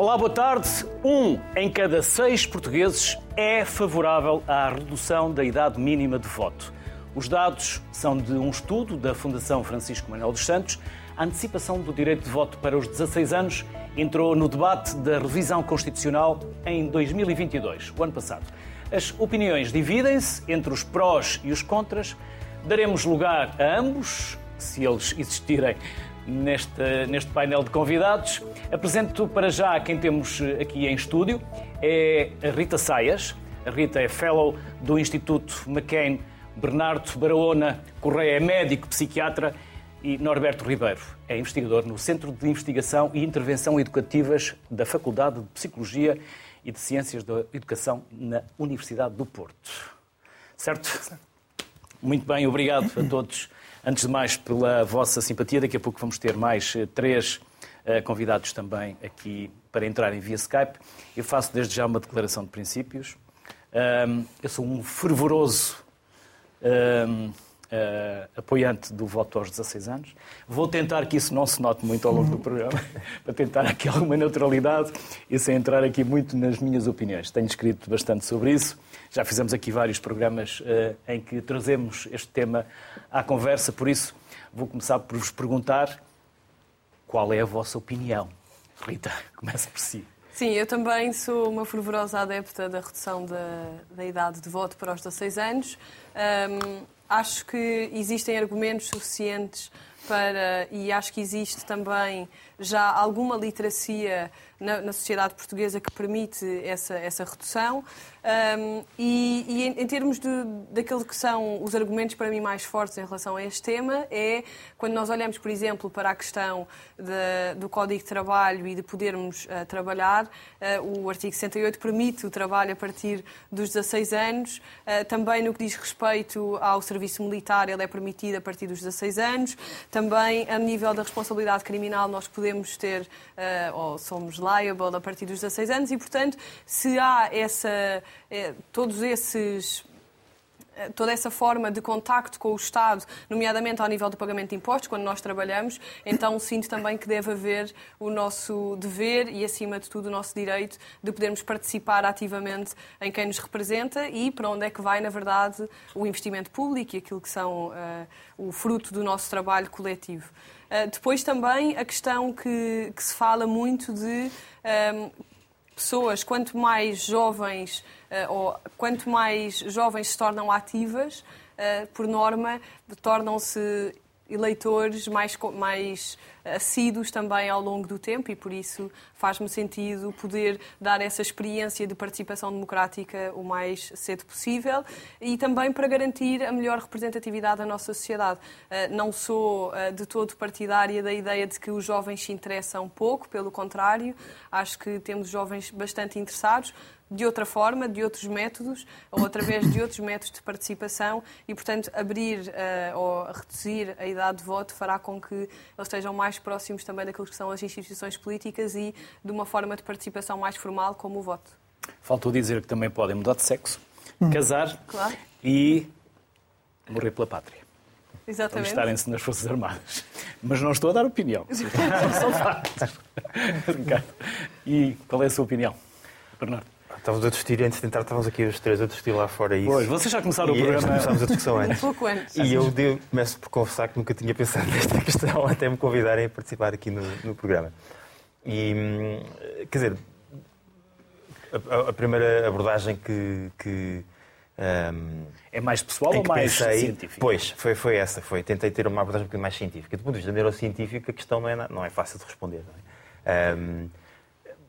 Olá, boa tarde. Um em cada seis portugueses é favorável à redução da idade mínima de voto. Os dados são de um estudo da Fundação Francisco Manuel dos Santos. A antecipação do direito de voto para os 16 anos entrou no debate da revisão constitucional em 2022, o ano passado. As opiniões dividem-se entre os prós e os contras. Daremos lugar a ambos, se eles existirem neste, neste painel de convidados. Apresento para já quem temos aqui em estúdio. É a Rita Saias. A Rita é fellow do Instituto McCain Bernardo Barahona Correia é médico psiquiatra e Norberto Ribeiro é investigador no Centro de Investigação e Intervenção Educativas da Faculdade de Psicologia e de Ciências da Educação na Universidade do Porto. Certo? Muito bem, obrigado a todos Antes de mais, pela vossa simpatia, daqui a pouco vamos ter mais eh, três uh, convidados também aqui para entrarem via Skype. Eu faço desde já uma declaração de princípios. Eu sou um fervoroso eh, apoiante do voto aos 16 anos. Vou tentar que isso não se note muito ao longo do programa, para tentar aqui alguma neutralidade e sem entrar aqui muito nas minhas opiniões. Tenho escrito bastante sobre isso. Já fizemos aqui vários programas uh, em que trazemos este tema à conversa, por isso vou começar por vos perguntar qual é a vossa opinião. Rita, começa por si. Sim, eu também sou uma fervorosa adepta da redução da, da idade de voto para os 16 anos. Um, acho que existem argumentos suficientes para, e acho que existe também já alguma literacia na, na sociedade portuguesa que permite essa, essa redução. Um, e, e em, em, termos daquilo que são os argumentos para mim mais fortes em relação a este tema, é quando nós olhamos, por exemplo, para a questão de, do Código de Trabalho e de podermos uh, trabalhar, uh, o artigo 68 permite o trabalho a partir dos 16 anos. Uh, também no que diz respeito ao serviço militar, ele é permitido a partir dos 16 anos. Também, a nível da responsabilidade criminal, nós podemos ter, ou somos liable a partir dos 16 anos, e, portanto, se há essa é, todos esses é, toda essa forma de contacto com o Estado, nomeadamente ao nível do pagamento de impostos, quando nós trabalhamos, então sinto também que deve haver o nosso dever e, acima de tudo, o nosso direito de podermos participar ativamente em quem nos representa e para onde é que vai, na verdade, o investimento público e aquilo que são uh, o fruto do nosso trabalho coletivo. Uh, depois também a questão que, que se fala muito de um, pessoas, quanto mais jovens eh, ou quanto mais jovens se tornam ativas, por norma, tornam-se eleitores mais, mais assíduos também ao longo do tempo e por isso faz-me sentido poder dar essa experiência de participação democrática o mais cedo possível e também para garantir a melhor representatividade da nossa sociedade. Eh, não sou eh, de todo partidária da ideia de que os jovens se interessam pouco, pelo contrário, acho que temos jovens bastante interessados, de outra forma, de outros métodos, ou através de outros métodos de participação e, portanto, abrir uh, ou reduzir a idade de voto fará com que eles estejam mais próximos também daquilo que são as instituições políticas e de uma forma de participação mais formal como o voto. Faltou dizer que também podem mudar de sexo, hum. casar claro. e morrer pela pátria. Exatamente. estarem-se nas Forças Armadas. Mas não estou a dar opinião. São factos. e qual é a sua opinião, Bernardo? Estávamos a discutir antes de tentar, estávamos aqui os três a discutir lá fora isso. Pois, vocês já começaram e o programa. Começámos a discussão antes. Pouco antes. E eu devo, começo por confessar que nunca tinha pensado nesta questão até me convidarem a participar aqui no, no programa. E, hum, quer dizer, a, a primeira abordagem que. que um, é mais pessoal ou mais pensei, científica? Pois, foi, foi essa. Foi. Tentei ter uma abordagem um bocadinho mais científica. Do ponto de vista neurocientífico, a questão não é, não é fácil de responder. Não é? Um,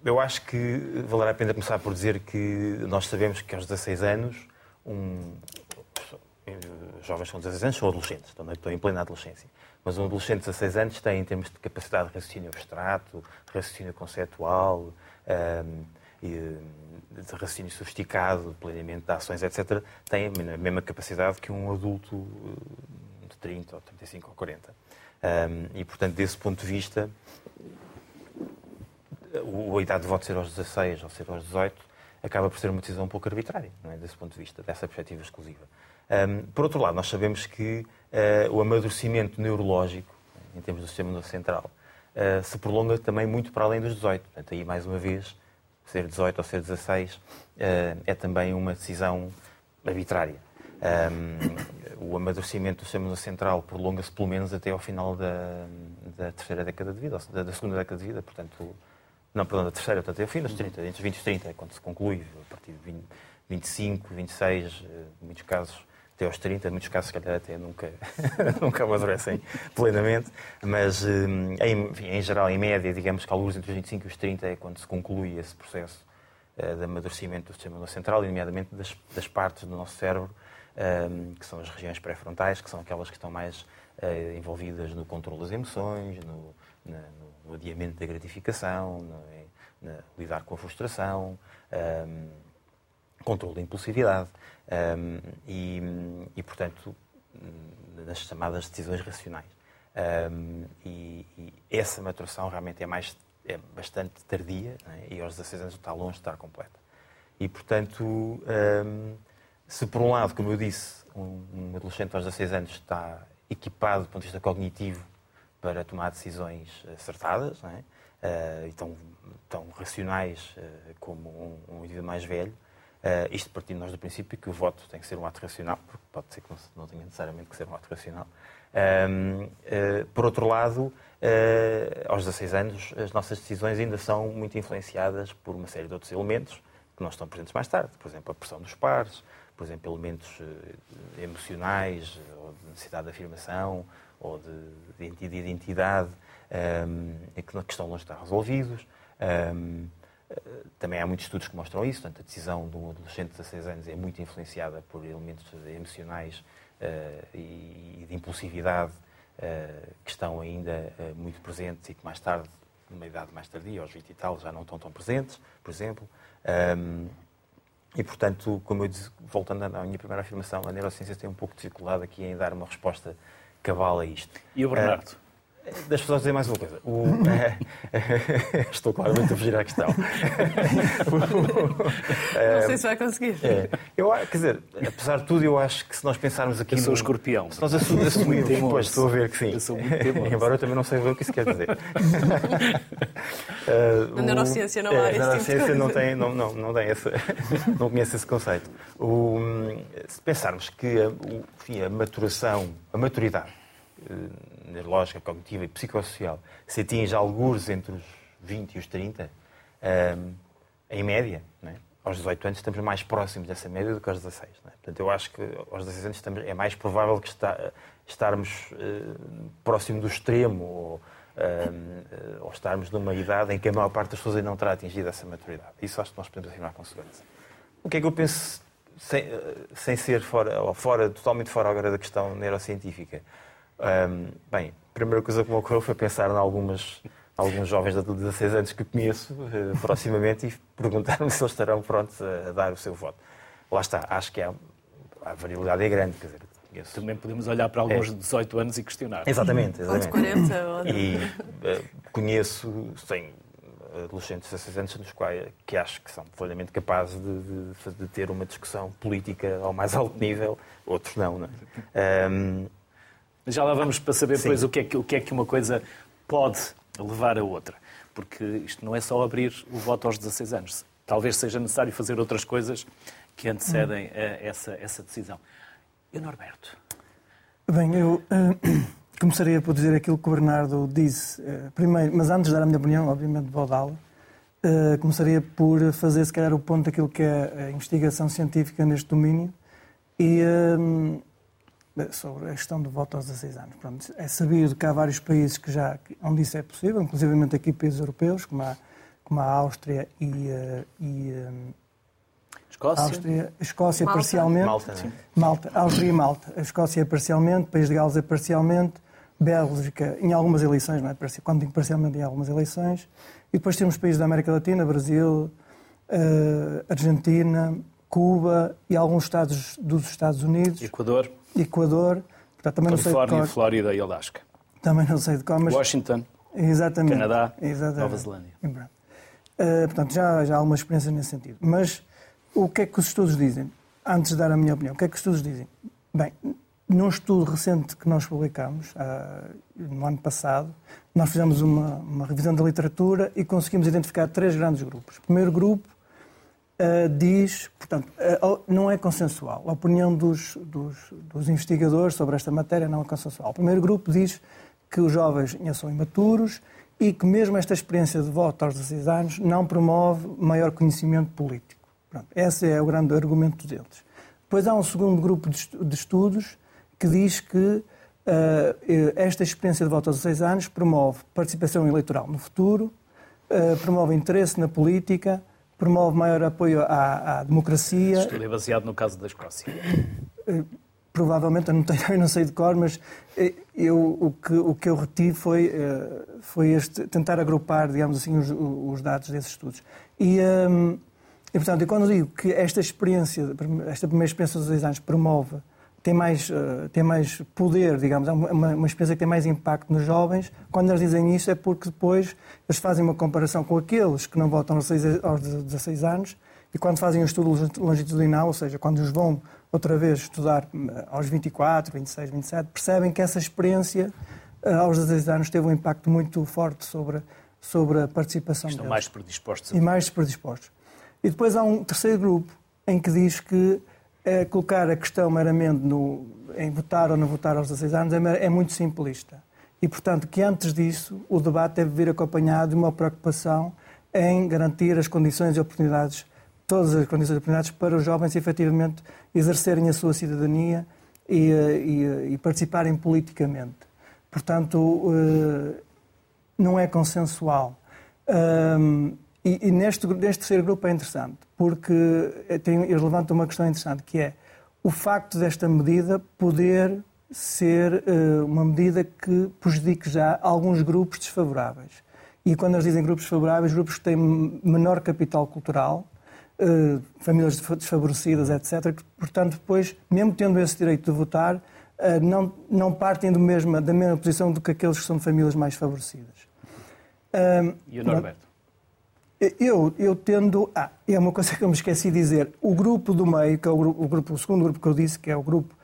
eu acho que valerá a pena começar por dizer que nós sabemos que aos 16 anos, um, jovens com 16 anos são adolescentes, estão, em plena adolescência. Mas um adolescente de 16 anos tem, em termos de capacidade de raciocínio abstrato, raciocínio conceptual, um, de raciocínio sofisticado, planeamento de ações, etc., tem a mesma capacidade que um adulto de 30 ou 35 ou 40. Um, e, portanto, desse ponto de vista, a idade de voto ser aos 16 ou ser aos 18 acaba por ser uma decisão um pouco arbitrária, não é? desse ponto de vista, dessa perspectiva exclusiva. Um, por outro lado, nós sabemos que uh, o amadurecimento neurológico, em termos do sistema central, uh, se prolonga também muito para além dos 18. Portanto, aí mais uma vez, ser 18 ou ser 16 uh, é também uma decisão arbitrária. Um, o amadurecimento do sistema central prolonga-se pelo menos até ao final da, da terceira década de vida, da, da, segunda década de vida, portanto, não, perdão, da terceira, portanto, até ao fim dos 30, entre os 20 e 30, é quando se conclui, a partir de 20, 25, 26, em muitos casos até aos 30, em muitos casos, se calhar, até nunca, nunca amadurecem plenamente, mas, hum, em, em geral, em média, digamos que alguns entre os 25 e os 30 é quando se conclui esse processo uh, de amadurecimento do sistema central, nomeadamente das, das partes do nosso cérebro, um, que são as regiões pré-frontais, que são aquelas que estão mais uh, envolvidas no controle das emoções, no, na, no adiamento da gratificação, no, na, lidar com a frustração, um, controle da impulsividade. Um, e, e, portanto, nas chamadas decisões racionais. Um, e, e, essa maturação realmente é, mais, é bastante tardia é? e aos 16 anos está longe de estar completa. E, portanto, se por um lado, como eu disse, um, adolescente aos 16 anos está equipado do ponto de vista cognitivo para tomar decisões acertadas, é? uh, e tão, tão racionais uh, como um, um indivíduo mais velho, Uh, isto partindo nós do princípio que o voto tem que ser um ato racional, porque pode ser que não, não tenha necessariamente que ser um ato racional. Uh, por outro lado, aos 16 anos, as nossas decisões ainda são muito influenciadas por uma série de outros elementos que não estão presentes mais tarde. Por exemplo, a pressão dos pares, por exemplo, elementos emocionais, ou de necessidade de afirmação, ou de, de identidade, um, que, estão longe de estar resolvidos. Um, também há muitos estudos que mostram isso, portanto, a decisão de um adolescente de 16 anos é muito influenciada por elementos emocionais uh, e de impulsividade uh, que estão ainda uh, muito presentes e que mais tarde, numa idade mais tardia, aos 20 e tal, já não estão tão presentes, por exemplo. Um, e, portanto, como eu disse, voltando à minha primeira afirmação, a neurociência tem um pouco de dificuldade aqui em dar uma resposta cabal a isto. E o Bernardo? Das pessoas dizer mais uma coisa. O, estou claramente a fugir à questão. Não sei se vai conseguir. É, eu, quer dizer, apesar de tudo, eu acho que se nós pensarmos aqui. Eu sou no, escorpião. Se nós assumimos. Pois, estou a ver que sim. Eu sou muito teimoso. Embora eu também não sei o que isso quer dizer. uh, Na neurociência não há é, esse neurociência tipo não tem, não, não, não, tem esse, não conhece esse conceito. O, se pensarmos que a, o, enfim, a maturação, a maturidade eh, neurológica, cognitiva e psicossocial se atinge alguns entre os 20 e os 30, um, ehm, em média, é? aos 18 anos estamos mais próximos dessa média do que aos 16. É? Portanto, eu acho que aos 16 anos estamos, é mais provável que está, estarmos uh, próximo do extremo ou, uh, ou estarmos numa idade em que a maior parte das pessoas ainda não terá atingido essa maturidade. Isso acho que nós podemos afirmar com segurança. O que é que eu penso, sem, sem ser fora, ou fora, totalmente fora agora da questão neurocientífica? Um, bem, a primeira coisa que me ocorreu foi pensar em algumas, alguns jovens de 16 anos que conheço uh, proximamente e perguntar-me se eles estarão prontos a, dar o seu voto. Lá está, acho que há, a variabilidade é grande, quer dizer, Conheço. Também podemos olhar para alguns é. de 18 anos e questionar. Exatamente, exatamente. Ou de 40. Ou E uh, conheço, sim, adolescentes de 16 anos nos quais, que acho que são plenamente capazes de, de, de, ter uma discussão política ao mais alto nível, outros não. não é? um, já lá vamos para saber depois o que, é que, o que é que uma coisa pode levar a outra. Porque isto não é só abrir o voto aos 16 anos. Talvez seja necessário fazer outras coisas que antecedem hum. essa, essa decisão. E o Norberto? Bem, eu uh, começaria por dizer aquilo que o Bernardo disse uh, primeiro, mas antes de dar a minha opinião, obviamente vou dá-la, uh, começaria por fazer se calhar o ponto daquilo que é a investigação científica neste domínio e sobre a questão do voto aos 16 anos. Pronto, é sabido que há vários países que já, onde isso é possível, inclusive aqui países europeus, como a, como a Áustria e, eh, e eh, Escócia, Áustria, Escócia Malta. parcialmente. Malta, Sim. Malta, Áustria e Malta. A Escócia parcialmente, País de Gales é parcialmente, Bélgica em algumas eleições, não é? quando digo parcialmente em algumas eleições. E depois temos países da América Latina, Brasil, uh, Argentina, Cuba e alguns estados dos Estados Unidos. Equador. Equador. Portanto, também Califórnia, não sei de Flórida e Alasca. Também não sei de qual, mas... Washington. Exatamente. Canadá. Exatamente. Nova Zelândia. Uh, portanto, já, já há uma experiência nesse sentido. Mas o que é que os estudos dizem? Antes de dar a minha opinião, o que é que os estudos dizem? Bem, num estudo recente que nós publicamos, uh, no ano passado, nós fizemos uma, uma, revisão da literatura e conseguimos identificar três grandes grupos. O primeiro grupo uh, diz, portanto, uh, não é consensual. A opinião dos, dos, dos, investigadores sobre esta matéria não é consensual. O primeiro grupo diz que os jovens são imaturos e que mesmo esta experiência de voto aos 16 anos não promove maior conhecimento político. Pronto, esse é o grande argumento deles. Depois há um segundo grupo de estudos que diz que uh, esta experiência de voto aos 16 anos promove participação eleitoral no futuro, uh, promove interesse na política, promove maior apoio à, à democracia. Este estudo é baseado no caso da Escócia. Uh, provavelmente, eu não, tenho, eu não sei de cor, mas eu, o, que, o que eu retive foi, foi este, tentar agrupar, digamos assim, os, os dados desses estudos. E, um, e, portanto, quando digo que esta experiência, esta primeira experiência dos 16 anos promove tem mais, uh, tem mais poder, digamos, é uma, uma experiência que tem mais impacto nos jovens. Quando eles dizem isso é porque depois eles fazem uma comparação com aqueles que não votam aos 16 anos e quando fazem um estudo longitudinal, ou seja, quando os vão outra vez estudar eh, aos 24, 26, 27, percebem que essa experiência uh, aos 16 anos teve um impacto muito forte sobre, sobre a participação Estão deles. mais predispostos. A... E mais predispostos. E depois há um terceiro grupo em que diz que é, colocar a questão meramente no, em votar ou não votar aos 16 anos é, é, muito simplista. E, portanto, que antes disso o debate deve vir acompanhado de uma preocupação em garantir as condições e oportunidades, todas as condições e oportunidades para os jovens efetivamente exercerem a sua cidadania e, e, e participarem politicamente. Portanto, eh, não é consensual. E, e neste, neste terceiro grupo é interessante, porque tem, eles levantam uma questão interessante, que é o facto desta medida poder ser uh, uma medida que prejudique já alguns grupos desfavoráveis. E quando eles dizem grupos desfavoráveis, grupos que têm menor capital cultural, uh, famílias desfavorecidas, etc., que, portanto, depois, mesmo tendo esse direito de votar, uh, não, não partem do mesmo, da mesma posição do que aqueles que são de famílias mais favorecidas. e o Norberto? Eu, eu tendo. Ah, é uma coisa que eu me esqueci de dizer. O grupo do meio, que é o, grupo, o, grupo, o segundo grupo que eu disse, que é o grupo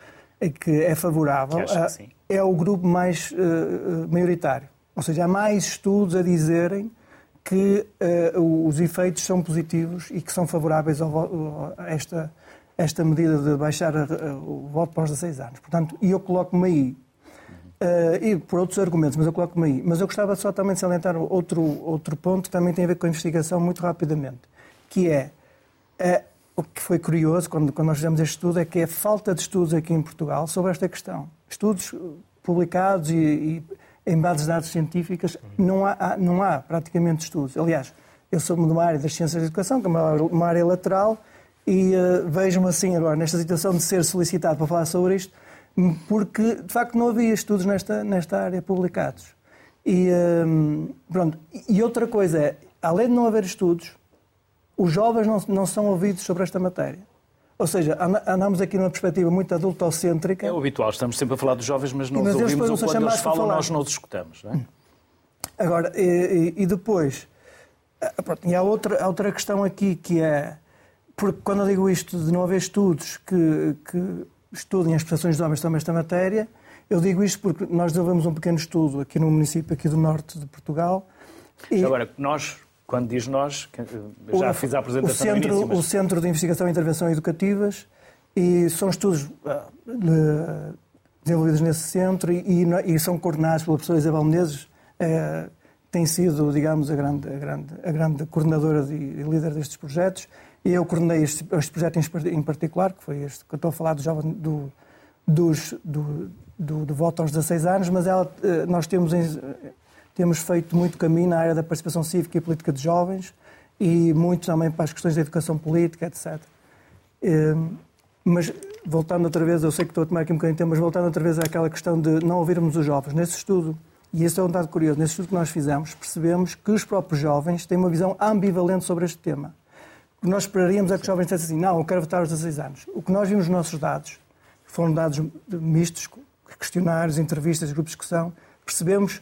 que é favorável, que ah, é o grupo mais uh, maioritário. Ou seja, há mais estudos a dizerem que uh, os efeitos são positivos e que são favoráveis ao, a esta, esta medida de baixar a, a, o voto para os 16 anos. Portanto, e eu coloco-me aí Uh, e por outros argumentos, mas eu coloco-me aí. Mas eu gostava só também de salientar outro, outro ponto que também tem a ver com a investigação muito rapidamente, que é, uh, o que foi curioso quando, quando nós fizemos este estudo é que a falta de estudos aqui em Portugal sobre esta questão. Estudos publicados e, e em bases de dados científicas, não há, não há praticamente estudos. Aliás, eu sou de uma área das ciências da educação, que é uma, uma área lateral, e uh, vejo-me assim agora, nesta situação de ser solicitado para falar sobre isto, porque de facto não havia estudos nesta, nesta área publicados. E, hum, pronto. e outra coisa é, além de não haver estudos, os jovens não, não são ouvidos sobre esta matéria. Ou seja, andamos aqui numa perspectiva muito adultocêntrica. É o habitual, estamos sempre a falar dos jovens, mas não mas os ouvimos ou quando eles falam nós não os escutamos. Não é? Agora, e, e depois, ah, pronto, e há outra, há outra questão aqui que é, porque quando eu digo isto de não haver estudos que, que estudem as prestações de homens sobre esta matéria. Eu digo isto porque nós desenvolvemos um pequeno estudo aqui no município aqui do norte de Portugal. E... Agora, nós, quando diz nós, já o, fiz a apresentação o centro, início, mas... o Centro de Investigação e Intervenção Educativas, e são estudos uh, desenvolvidos nesse centro e, e, e, são coordenados pela professora Isabel Menezes, uh, tem sido, digamos, a grande, a grande, a grande coordenadora e líder destes projetos. E eu coordenei este, este projeto em particular, que foi este que eu estou a falar do, jovem, do, dos, do, do, do voto aos 16 anos, mas ela, eh, nós temos, temos feito muito caminho na área da participação cívica e política de jovens e muito também para as questões da educação política, etc. Ehm, mas, voltando outra vez, eu sei que estou a tomar aqui um bocadinho de tempo, mas voltando outra vez àquela questão de não ouvirmos os jovens. Nesse estudo, e esse é um dado curioso, nesse estudo que nós fizemos, percebemos que os próprios jovens têm uma visão ambivalente sobre este tema. Que nós esperaríamos é que os jovens dissessem assim, não, eu quero votar aos 16 anos. O que nós vimos nos nossos dados, que foram dados mistos, questionários, entrevistas, grupos de discussão, percebemos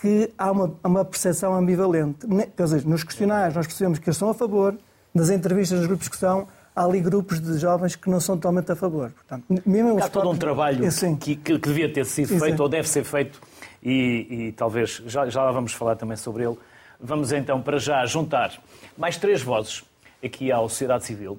que há uma, uma percepção ambivalente. Quer dizer, nos questionários nós percebemos que eles são a favor, nas entrevistas, nos grupos de discussão, há ali grupos de jovens que não são totalmente a favor. Portanto, mesmo Há todo um trabalho que, que, que, devia ter sido feito ou deve ser feito e, e talvez já, já lá vamos falar também sobre ele. Vamos então para já juntar mais três vozes aqui à sociedade civil.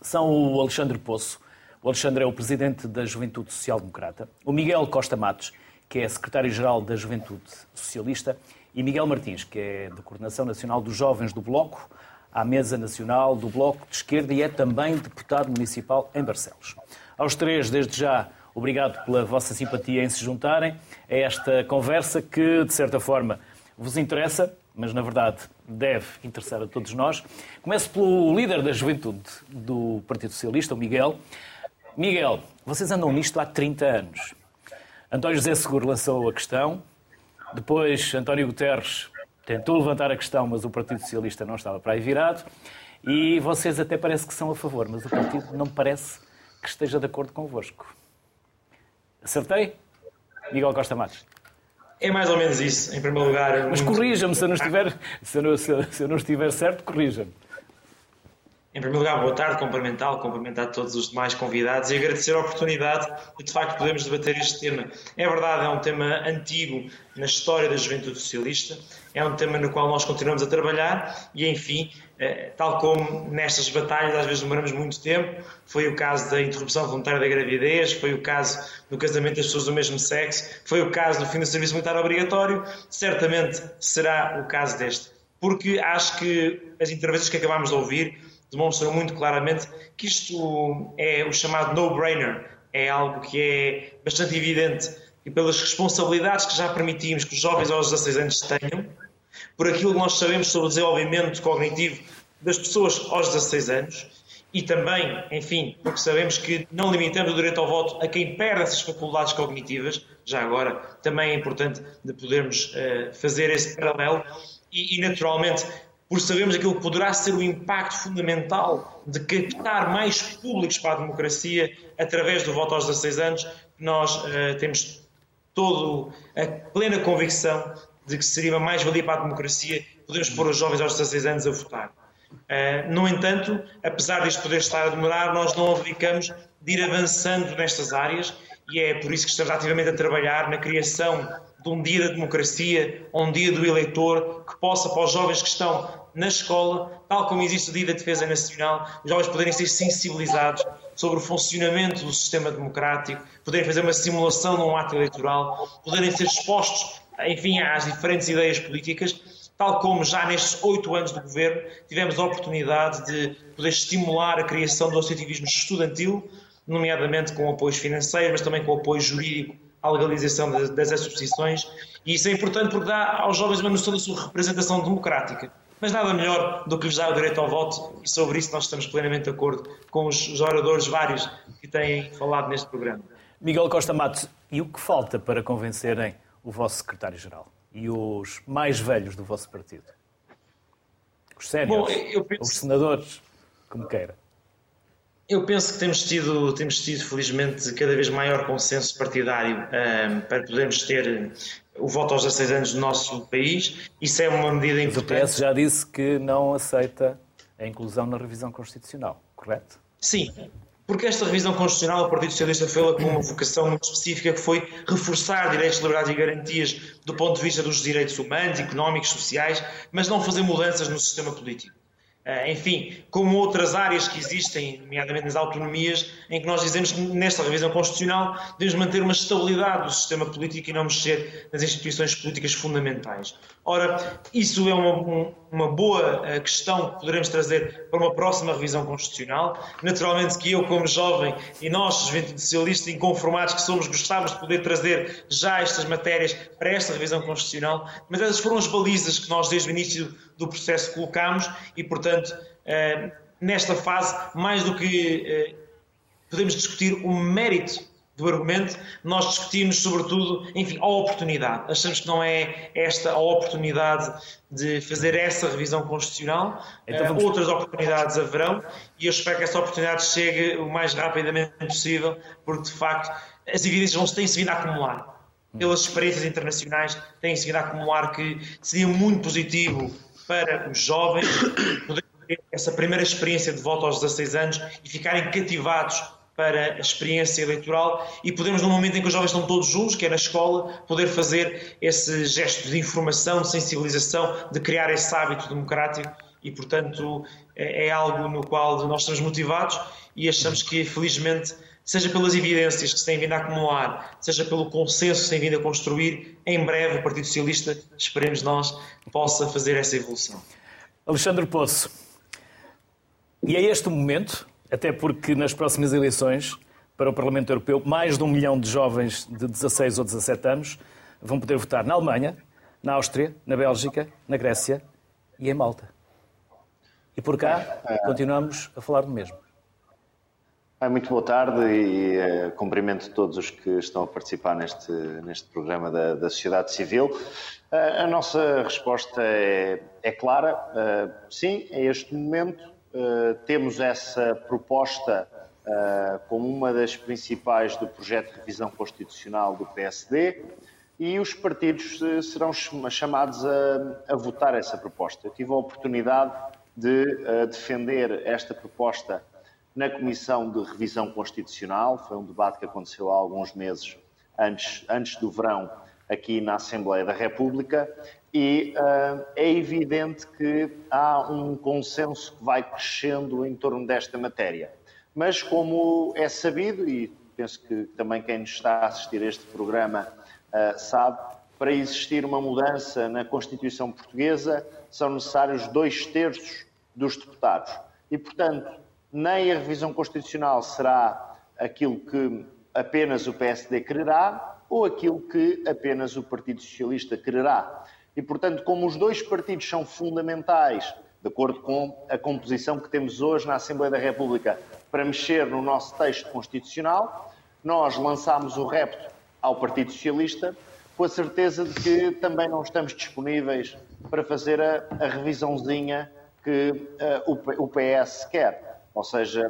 São o Alexandre Poço. O Alexandre é o presidente da Juventude Social Democrata. O Miguel Costa Matos, que é secretário-geral da Juventude Socialista. E Miguel Martins, que é da Coordenação Nacional dos Jovens do Bloco, à Mesa Nacional do Bloco de Esquerda e é também deputado municipal em Barcelos. Aos três, desde já, obrigado pela vossa simpatia em se juntarem a esta conversa que, de certa forma, vos interessa, mas na verdade deve interessar a todos nós. Começo pelo líder da juventude do Partido Socialista, o Miguel. Miguel, vocês andam nisto há 30 anos. António José Seguro lançou a questão, depois António Guterres tentou levantar a questão, mas o Partido Socialista não estava para aí virado. E vocês até parece que são a favor, mas o partido não parece que esteja de acordo convosco. Acertei? Miguel Costa Matos. É mais ou menos isso, em primeiro lugar. Mas corrija-me se eu não estiver, se eu não, se eu não estiver certo, corrija-me. Em primeiro lugar, boa tarde, cumprimentá-lo, cumprimentar todos os demais convidados e agradecer a oportunidade de, de facto, podermos debater este tema. É verdade, é um tema antigo na história da juventude socialista, é um tema no qual nós continuamos a trabalhar e, enfim, eh, tal como nestas batalhas às vezes demoramos muito tempo, foi o caso da interrupção voluntária da gravidez, foi o caso do casamento das pessoas do mesmo sexo, foi o caso do fim do serviço militar obrigatório, certamente será o caso deste. Porque acho que as intervenções que acabámos de ouvir demonstram muito claramente que isto é o chamado no-brainer, é algo que é bastante evidente e pelas responsabilidades que já permitimos que os jovens aos 16 anos tenham, por aquilo que nós sabemos sobre o desenvolvimento cognitivo das pessoas aos 16 anos e também, enfim, porque sabemos que não limitando o direito ao voto a quem perde essas faculdades cognitivas, já agora também é importante de podermos uh, fazer esse paralelo e, e naturalmente por sabermos aquilo que poderá ser o impacto fundamental de captar mais públicos para a democracia através do voto aos 16 anos, nós uh, temos toda a plena convicção de que seria uma mais-valia para a democracia podermos pôr os jovens aos 16 anos a votar. Uh, no entanto, apesar disto poder estar a demorar, nós não abdicamos de ir avançando nestas áreas e é por isso que estamos ativamente a trabalhar na criação de um dia da democracia, um dia do eleitor, que possa, para os jovens que estão na escola, tal como existe o dia da defesa nacional, os jovens poderem ser sensibilizados sobre o funcionamento do sistema democrático, poderem fazer uma simulação num ato eleitoral, poderem ser expostos, enfim, às diferentes ideias políticas, tal como já nestes oito anos do governo tivemos a oportunidade de poder estimular a criação do associativismo estudantil, nomeadamente com apoios financeiros, mas também com apoio jurídico à legalização das, das associações. E isso é importante porque dá aos jovens uma noção da sua representação democrática. Mas nada melhor do que lhes dar o direito ao voto, e sobre isso nós estamos plenamente de acordo com os oradores vários que têm falado neste programa. Miguel Costa Matos, e o que falta para convencerem o vosso secretário-geral e os mais velhos do vosso partido? Os sérios, penso... os senadores, como queira. Eu penso que temos tido, temos tido felizmente, cada vez maior consenso partidário um, para podermos ter o voto aos 16 anos no nosso país. Isso é uma medida importante. Mas o PS já disse que não aceita a inclusão na revisão constitucional, correto? Sim, porque esta revisão constitucional, o Partido Socialista fez com uma vocação muito específica que foi reforçar direitos, liberdades e garantias do ponto de vista dos direitos humanos, económicos, sociais, mas não fazer mudanças no sistema político. Eh, enfim, como outras áreas que existem, nomeadamente nas autonomias, em que nós dizemos que nesta revisão constitucional devemos manter uma estabilidade do sistema político e não mexer nas instituições políticas fundamentais. Ora, isso é uma, uma boa eh, questão que poderemos trazer para uma próxima revisão constitucional. Naturalmente que eu, como jovem, e nós, juventude socialista, inconformados que somos, gostávamos de poder trazer já estas matérias para esta revisão constitucional, mas essas foram as balizas que nós, desde o início do processo, colocámos e, portanto, eh, nesta fase, mais do que eh, podemos discutir o mérito do argumento, nós discutimos sobretudo, enfim, a oportunidade. Achamos que não é esta a oportunidade de fazer essa revisão constitucional. Então vamos... Outras oportunidades haverão e eu espero que essa oportunidade chegue o mais rapidamente possível, porque de facto as evidências vão têm-se vindo a acumular. Pelas experiências internacionais têm-se vindo a acumular que seria muito positivo para os jovens poderem essa primeira experiência de voto aos 16 anos e ficarem cativados para a experiência eleitoral. E podemos, no momento em que os jovens estão todos juntos, que é na escola, poder fazer esse gesto de informação, de sensibilização, de criar esse hábito democrático. E, portanto, é, é algo no qual nós estamos motivados e achamos que, felizmente, seja pelas evidências que se têm vindo a acumular, seja pelo consenso que se tem vindo a construir, em breve o Partido Socialista, esperemos nós, possa fazer essa evolução. Alexandre Poço, e é este o momento, até porque nas próximas eleições para o Parlamento Europeu, mais de um milhão de jovens de 16 ou 17 anos vão poder votar na Alemanha, na Áustria, na Bélgica, na Grécia e em Malta. E por cá, continuamos a falar do mesmo. Muito boa tarde e uh, cumprimento todos os que estão a participar neste, neste programa da, da sociedade civil. Uh, a nossa resposta é, é clara. Uh, sim, a este momento temos essa proposta como uma das principais do projeto de revisão constitucional do PSD e os partidos serão chamados a, a votar essa proposta. Eu tive a oportunidade de defender esta proposta na Comissão de Revisão Constitucional. Foi um debate que aconteceu há alguns meses antes, antes do verão aqui na Assembleia da República e uh, é evidente que há um consenso que vai crescendo em torno desta matéria. Mas, como é sabido, e penso que também quem nos está a assistir a este programa uh, sabe, para existir uma mudança na Constituição Portuguesa são necessários dois terços dos deputados. E, portanto, nem a revisão constitucional será aquilo que apenas o PSD quererá ou aquilo que apenas o Partido Socialista quererá. E, portanto, como os dois partidos são fundamentais, de acordo com a composição que temos hoje na Assembleia da República, para mexer no nosso texto constitucional, nós lançámos o repto ao Partido Socialista com a certeza de que também não estamos disponíveis para fazer a, a revisãozinha que uh, o, o PS quer. Ou seja,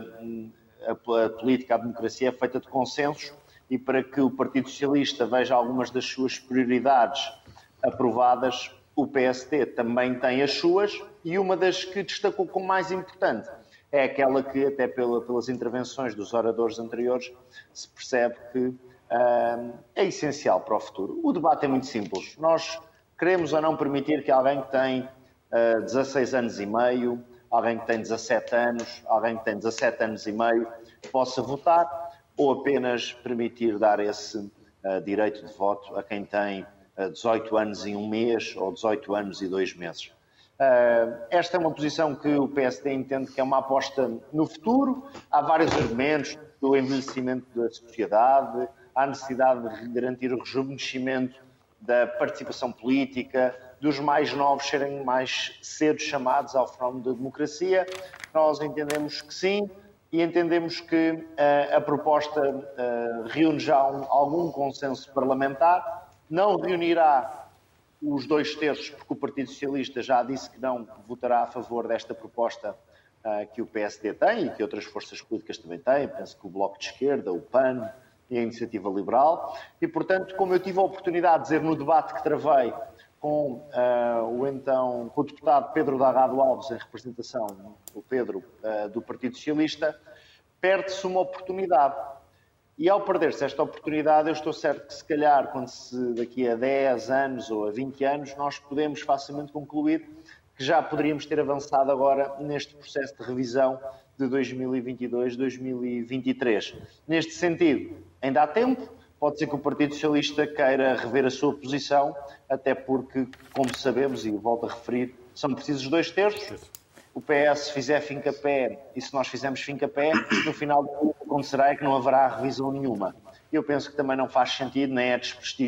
a, a política, a democracia é feita de consensos e para que o Partido Socialista veja algumas das suas prioridades aprovadas, o PST também tem as suas e uma das que destacou como mais importante é aquela que, até pela, pelas intervenções dos oradores anteriores, se percebe que uh, é essencial para o futuro. O debate é muito simples. Nós queremos ou não permitir que alguém que tem uh, 16 anos e meio, alguém que tem 17 anos, alguém que tem 17 anos e meio, possa votar, ou apenas permitir dar esse uh, direito de voto a quem tem uh, eh, 18 anos e um mês ou 18 anos e dois meses. Uh, esta é uma posição que o PSD entende que é uma aposta no futuro. Há vários argumentos do envelhecimento da sociedade, há necessidade de garantir o rejuvenescimento da participação política, dos mais novos serem mais cedo chamados ao fenómeno da democracia. Nós entendemos que sim e entendemos que uh, a proposta uh, reúne já um, algum consenso parlamentar, não reunirá os dois terços, porque o Partido Socialista já disse que não votará a favor desta proposta uh, que o PSD tem e que outras forças políticas também têm, penso que o Bloco de Esquerda, o PAN e a Iniciativa Liberal, e portanto, como eu tive a oportunidade de dizer no debate que travei com uh, o então com o deputado Pedro Dagado Alves em representação, o Pedro uh, do Partido Socialista, perde-se uma oportunidade. E ao perder-se esta oportunidade, eu estou certo que se calhar, quando se daqui a 10 anos ou a 20 anos, nós podemos facilmente concluir que já poderíamos ter avançado agora neste processo de revisão de 2022-2023. Neste sentido, ainda há tempo, Pode ser que o Partido Socialista queira rever a sua posição, até porque, como sabemos, e volto a referir, são precisos dois terços. O PS fizer fim-capé, e se nós fizermos fim-capé, no final do ano acontecerá é que não haverá revisão nenhuma. Eu penso que também não faz sentido, nem é,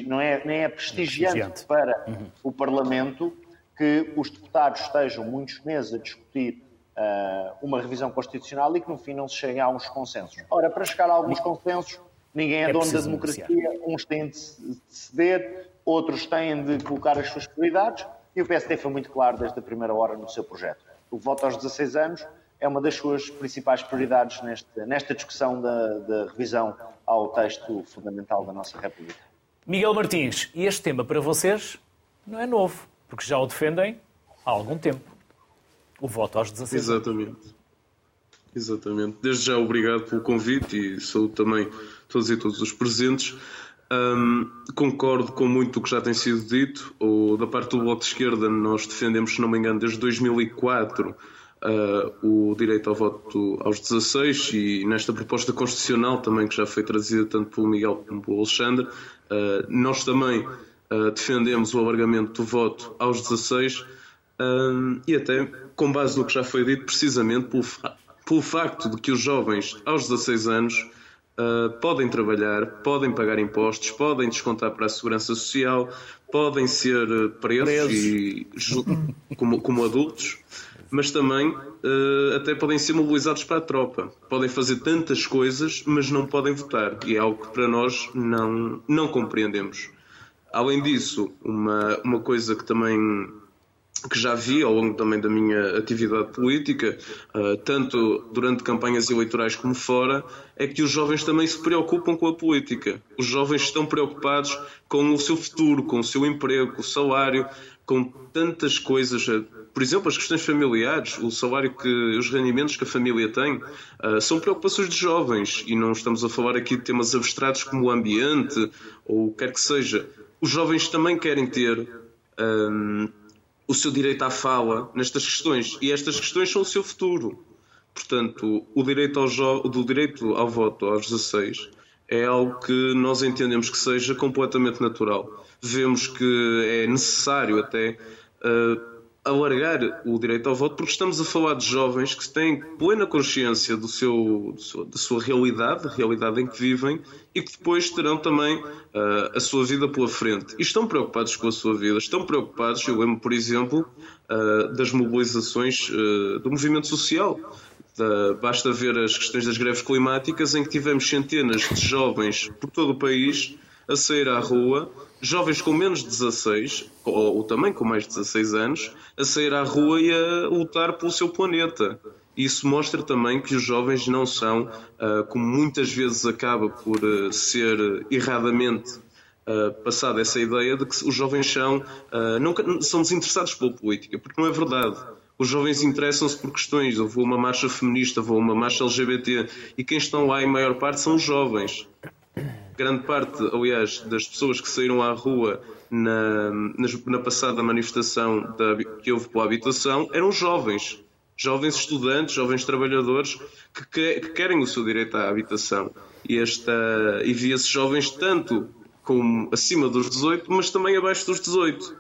não é, nem é prestigiante para uhum. o Parlamento que os deputados estejam muitos meses a discutir uh, uma revisão constitucional e que no fim não se cheguem a uns consensos. Ora, para chegar a alguns consensos, Ninguém é, é dono da democracia. Negociar. Uns têm de ceder, outros têm de colocar as suas prioridades. E o PSD foi muito claro desde a primeira hora no seu projeto. O voto aos 16 anos é uma das suas principais prioridades neste, nesta discussão da, da revisão ao texto fundamental da nossa República. Miguel Martins, e este tema para vocês não é novo, porque já o defendem há algum tempo. o voto aos 16 Exatamente. Anos. Exatamente. Desde já, obrigado pelo convite e saúde também todos e todos os presentes. Um, concordo com muito do que já tem sido dito. Ou, da parte do Bloco de Esquerda, nós defendemos, se não me engano, desde 2004 uh, o direito ao voto aos 16 e nesta proposta constitucional também, que já foi trazida tanto pelo Miguel como pelo Alexandre, uh, nós também uh, defendemos o alargamento do voto aos 16 e até com base no que já foi dito, precisamente pelo, pelo facto de que os jovens aos 16 anos Uh, podem trabalhar, podem pagar impostos, podem descontar para a segurança social, podem ser presos, presos. E, como, como, adultos, mas também uh, até podem ser mobilizados para a tropa. Podem fazer tantas coisas, mas não podem votar. E é algo que para nós não, não compreendemos. Além disso, uma, uma coisa que também que já vi ao longo também da minha atividade política, uh, tanto durante campanhas eleitorais como fora, é que os jovens também se preocupam com a política. Os jovens estão preocupados com o seu futuro, com o seu emprego, com o salário, com tantas coisas. Por exemplo, as questões familiares, o salário que os rendimentos que a família tem, uh, são preocupações de jovens e não estamos a falar aqui de temas abstratos como o ambiente ou o que quer que seja. Os jovens também querem ter. O seu direito à fala nestas questões. E estas questões são o seu futuro. Portanto, o direito ao, do direito ao voto aos 16 é algo que nós entendemos que seja completamente natural. Vemos que é necessário até uh, alargar o direito ao voto, porque estamos a falar de jovens que têm plena consciência do seu, do seu, da sua realidade, da realidade em que vivem, e que depois terão também uh, a sua vida pela frente. E estão preocupados com a sua vida, estão preocupados, eu lembro, por exemplo, uh, das mobilizações uh, do movimento social. basta ver as questões das greves climáticas, em que tivemos centenas de jovens por todo o país a sair à rua jovens com menos de 16, ou, ou, também com mais de 16 anos, a sair à rua e a lutar pelo seu planeta. Isso mostra também que os jovens não são, uh, como muitas vezes acaba por uh, ser erradamente uh, passada essa ideia de que os jovens são, não, são desinteressados pela política, porque não é verdade. Os jovens interessam-se por questões. Houve uma marcha feminista, houve uma marcha LGBT, e quem estão lá em maior parte são os jovens grande parte, aliás, das pessoas que saíram à rua na, na, passada manifestação da, que houve pela habitação eram jovens. Jovens estudantes, jovens trabalhadores que, que, que querem o seu direito à habitação. E, esta, e via-se jovens tanto como acima dos 18, mas também abaixo dos 18.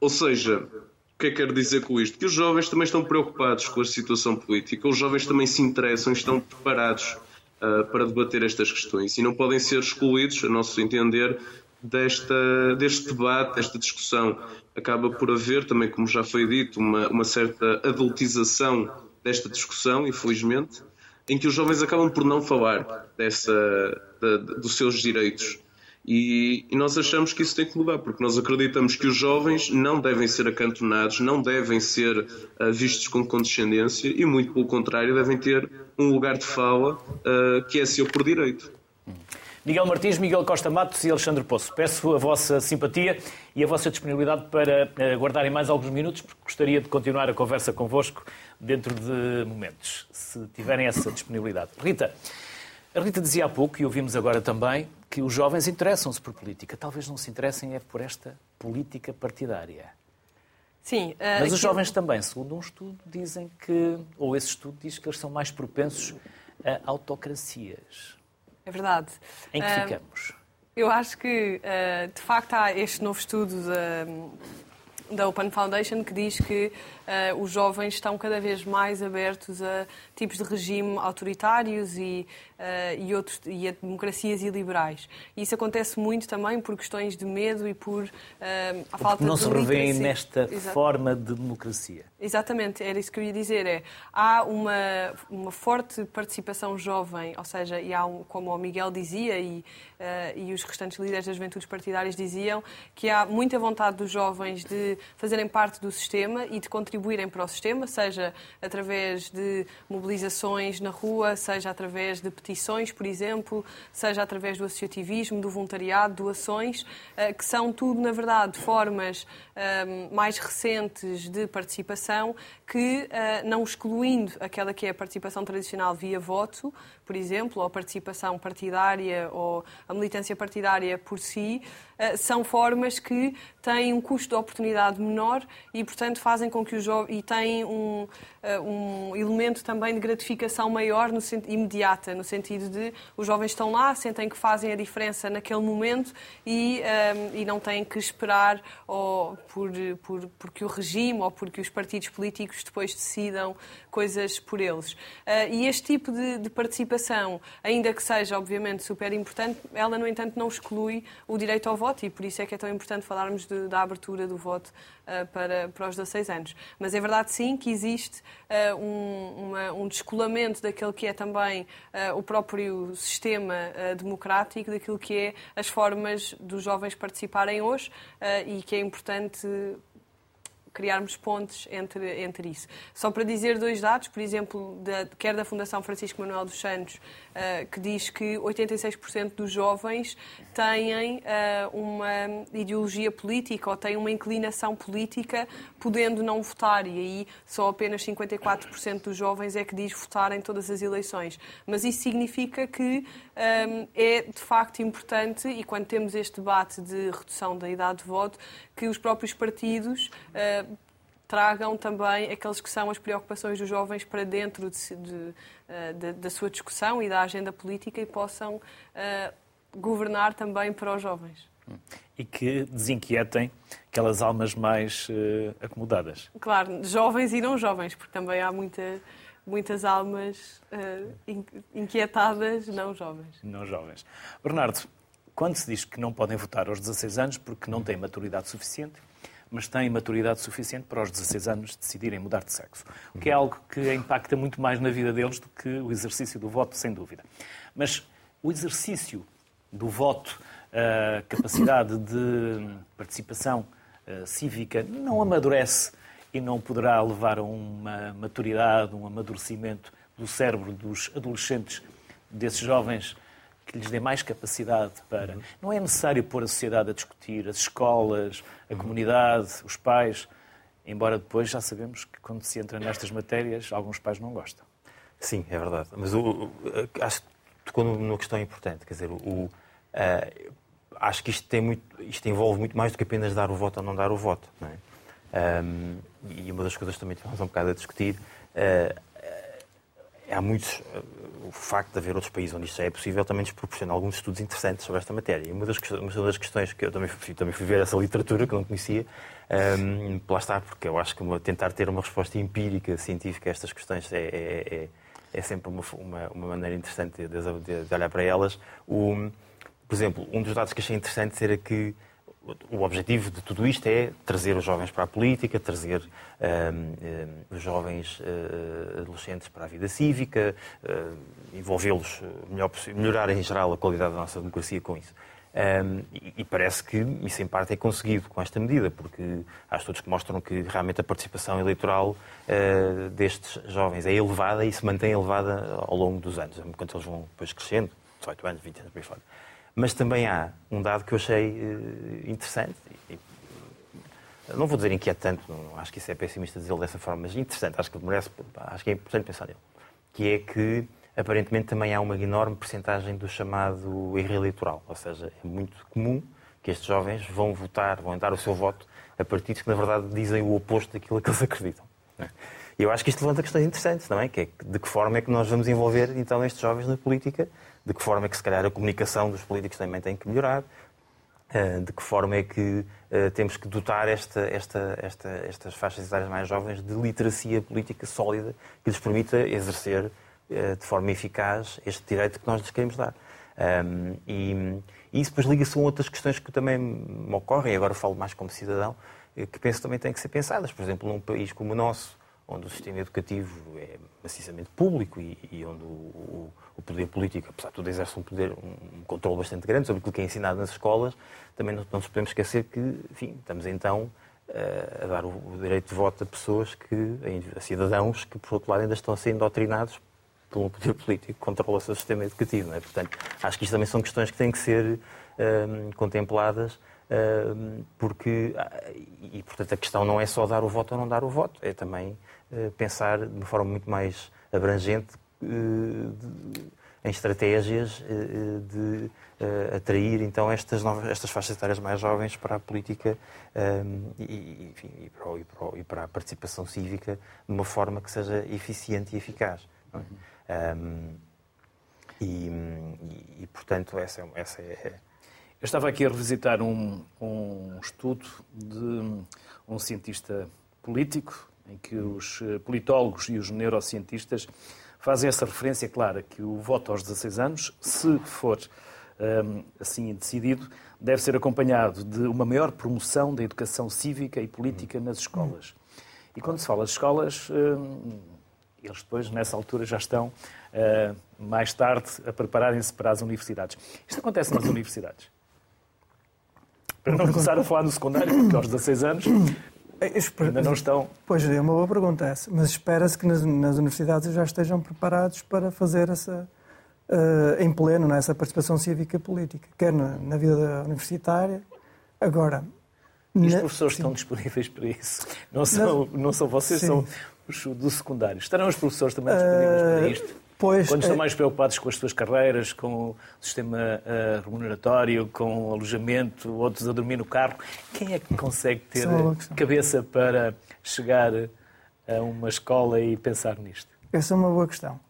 Ou seja, o que é que quero dizer com isto? Que os jovens também estão preocupados com a situação política, os jovens também se interessam, estão preparados uh, para debater estas questões e não podem ser excluídos, a nosso entender, desta, deste debate, desta discussão. Acaba por haver, também como já foi dito, uma, uma certa adultização desta discussão, infelizmente, em que os jovens acabam por não falar dessa, da, dos seus direitos. E, e, nós achamos que isso tem que mudar, porque nós acreditamos que os jovens não devem ser acantonados, não devem ser uh, vistos com condescendência e, muito pelo contrário, devem ter um lugar de fala uh, que é seu por direito. Miguel Martins, Miguel Costa Matos e Alexandre Poço, peço a vossa simpatia e a vossa disponibilidade para uh, guardarem mais alguns minutos, porque gostaria de continuar a conversa convosco dentro de momentos, se tiverem essa disponibilidade. Rita, a Rita dizia há pouco, e ouvimos agora também, que os jovens interessam-se por política. Talvez não se interessem é por esta política partidária. Sim. Uh, Mas os jovens também, segundo um estudo, dizem que, ou esse estudo diz que eles são mais propensos a autocracias. É verdade. Em que uh, ficamos? Eu acho que, uh, de facto, há este novo estudo da Open Foundation que diz que os jovens estão cada vez mais abertos a tipos de regime autoritários e, e, outros, e a democracias iliberais. E isso acontece muito também por questões de medo e por uh, a falta não de Não se revêem nesta Exato. forma de democracia. Exatamente, era isso que eu ia dizer. É, há uma, uma forte participação jovem, ou seja, e há um, como o Miguel dizia e, e os restantes líderes das juventudes partidárias diziam, que há muita vontade dos jovens de fazerem parte do sistema e de contribuírem para o sistema, seja através de mobilizações na rua, seja através de petições, por exemplo, seja através do associativismo, do voluntariado, doações, eh, que são tudo, na verdade, formas eh, mais recentes de participação que, eh, não excluindo aquela que é a participação tradicional via voto, por exemplo, ou a participação partidária ou a militância partidária por si, eh, são formas que têm um custo de oportunidade menor e, portanto, fazem com que os jovens. e têm um, eh, um elemento também de gratificação maior, no, imediata, no sentido de os jovens estão lá, sentem que fazem a diferença naquele momento e, um, eh, e não têm que esperar ou por, por, porque o regime ou porque os partidos políticos depois decidam coisas por eles. e este tipo de, de participação, ainda que seja, obviamente, super importante, ela, no entanto, não exclui o direito ao voto voto e por isso é que é tão importante falarmos de, da abertura do voto uh, para, para os 16 anos. Mas é verdade, sim, que existe uh, um, uma, um descolamento daquele que é também uh, o próprio sistema democrático, daquilo que é as formas dos jovens participarem hoje e que é importante criarmos pontes entre, entre isso. Só para dizer dois dados, por exemplo, da, quer da Fundação Francisco Manuel dos Santos, uh, que diz que 86% dos jovens têm uh, uma ideologia política ou têm uma inclinação política, podendo não votar, e aí só apenas 54% dos jovens é que diz votar em todas as eleições. Mas isso significa que um, eh, é de facto importante, e quando temos este debate de redução da idade de voto, que os próprios partidos uh, tragam também aqueles que são as preocupações dos jovens para dentro de, de, eh, de, da sua discussão e da agenda política e possam uh, governar também para os jovens. E que desinquietem aquelas almas mais uh, acomodadas. Claro, jovens e não jovens, porque também há muita, muitas almas uh, inquietadas não jovens. Não jovens. Bernardo, quando se diz que não podem votar aos 16 anos porque não têm maturidade suficiente, mas têm maturidade suficiente para aos 16 anos decidirem mudar de sexo. O que é algo que impacta muito mais na vida deles do que o exercício do voto, sem dúvida. Mas o exercício do voto, a capacidade de participação eh, cívica não amadurece e não poderá levar a uma maturidade, um amadurecimento do cérebro dos adolescentes, desses jovens que lhes dê mais capacidade para. Uhum. Não é necessário pôr a sociedade a discutir, as escolas, a uhum. comunidade, os pais, embora depois já sabemos que quando se entra nestas matérias, alguns pais não gostam. Sim, é verdade. Mas o, acho que tocou numa questão importante. Quer dizer, o, uh, acho que isto, tem muito, isto envolve muito mais do que apenas dar o voto ou não dar o voto. Não é? Um, e uma das coisas que também tivemos um bocado a discutir. Uh, há muitos. Eh, o facto de haver outros países onde isto já é possível também nos proporciona alguns estudos interessantes sobre esta matéria. E uma das, uma das questões que eu também fui, também fui ver essa literatura que não conhecia, um, ehm, lá está, porque eu acho que uma, tentar ter uma resposta empírica, científica a estas questões é, é, é, é sempre uma, uma, uma, maneira interessante de, de, de olhar para elas. O, por exemplo, um dos dados que achei interessante era que o objetivo de tudo isto é trazer os jovens para a política, trazer um, um, os jovens uh, adolescentes para a vida cívica, uh, envolvê-los melhor melhorar em geral a qualidade da nossa democracia com isso. Um, e, e, parece que isso em parte é conseguido com esta medida, porque há estudos que mostram que realmente a participação eleitoral uh, destes jovens é elevada e se mantém elevada ao longo dos anos, enquanto eles vão depois crescendo, 18 anos, 20 anos, por aí fora. Mas também há um dado que eu achei uh, interessante, e, não vou dizer inquietante, não, acho que isso é pessimista dizer dessa forma, mas interessante, acho que merece, acho que é importante pensar nele, que é que aparentemente também há uma enorme percentagem do chamado erro eleitoral, ou seja, é muito comum que estes jovens vão votar, vão dar o seu voto a partidos que na verdade dizem o oposto daquilo que eles acreditam. É? E eu acho que isto levanta questões interessantes também, que é de que forma é que nós vamos envolver então estes jovens na política de que forma é que, se calhar, a comunicação dos políticos também tem que melhorar, eh, de que forma é que eh, temos que dotar esta, esta, esta, estas faixas etárias mais jovens de literacia política sólida que lhes permita exercer eh, de forma eficaz este direito que nós lhes queremos dar. e, e isso depois liga-se a outras questões que também me ocorrem, agora falo mais como cidadão, que penso também têm que ser pensadas. Por exemplo, num país como o nosso, onde o sistema educativo é maciçamente público e, e onde o, o, poder político, apesar de tudo, exerce um poder, um controle bastante grande sobre aquilo que é ensinado nas escolas, também não, não nos podemos esquecer que, enfim, estamos então a dar o direito de voto a pessoas que, a cidadãos que, por outro lado, ainda estão a ser doutrinados pelo poder político que controla o seu sistema educativo. É? Portanto, acho que isto também são questões que têm que ser um, contempladas um, porque, e portanto, a questão não é só dar o voto ou não dar o voto, é também uh, pensar de uma forma muito mais abrangente em estratégias uh, de atrair então estas, novas, estas faixas etárias mais jovens para a política um, e, enfim, e, para e, e, a participação cívica de uma forma que seja eficiente e eficaz. É? Um, e, portanto, essa, essa é. Eu estava aqui a revisitar um, um estudo de um cientista político, em que os eh, politólogos e os neurocientistas fazem essa referência clara que o voto aos 16 anos, se for assim decidido, deve ser acompanhado de uma maior promoção da educação cívica e política nas escolas. E quando se fala de escolas, eles depois, nessa altura, já estão mais tarde a prepararem-se para as universidades. Isto acontece nas universidades. Para não começar a falar no secundário, porque aos 16 anos ainda não estão. Pois é, uma boa pergunta essa. Mas espera-se que nas, nas universidades já estejam preparados para fazer essa uh, em pleno nessa participação cívica política, quer na, na vida universitária. Agora. E os professores sim. estão disponíveis para isso? Não são, não são vocês, sim. são os do secundário. Estarão os professores também disponíveis uh, para isto? Pois, Quando estão é... mais preocupados com as suas carreiras, com o sistema uh, remuneratório, com o alojamento, outros a dormir no carro, quem é que consegue ter cabeça para chegar a uma escola e pensar nisto? Essa é uma boa questão.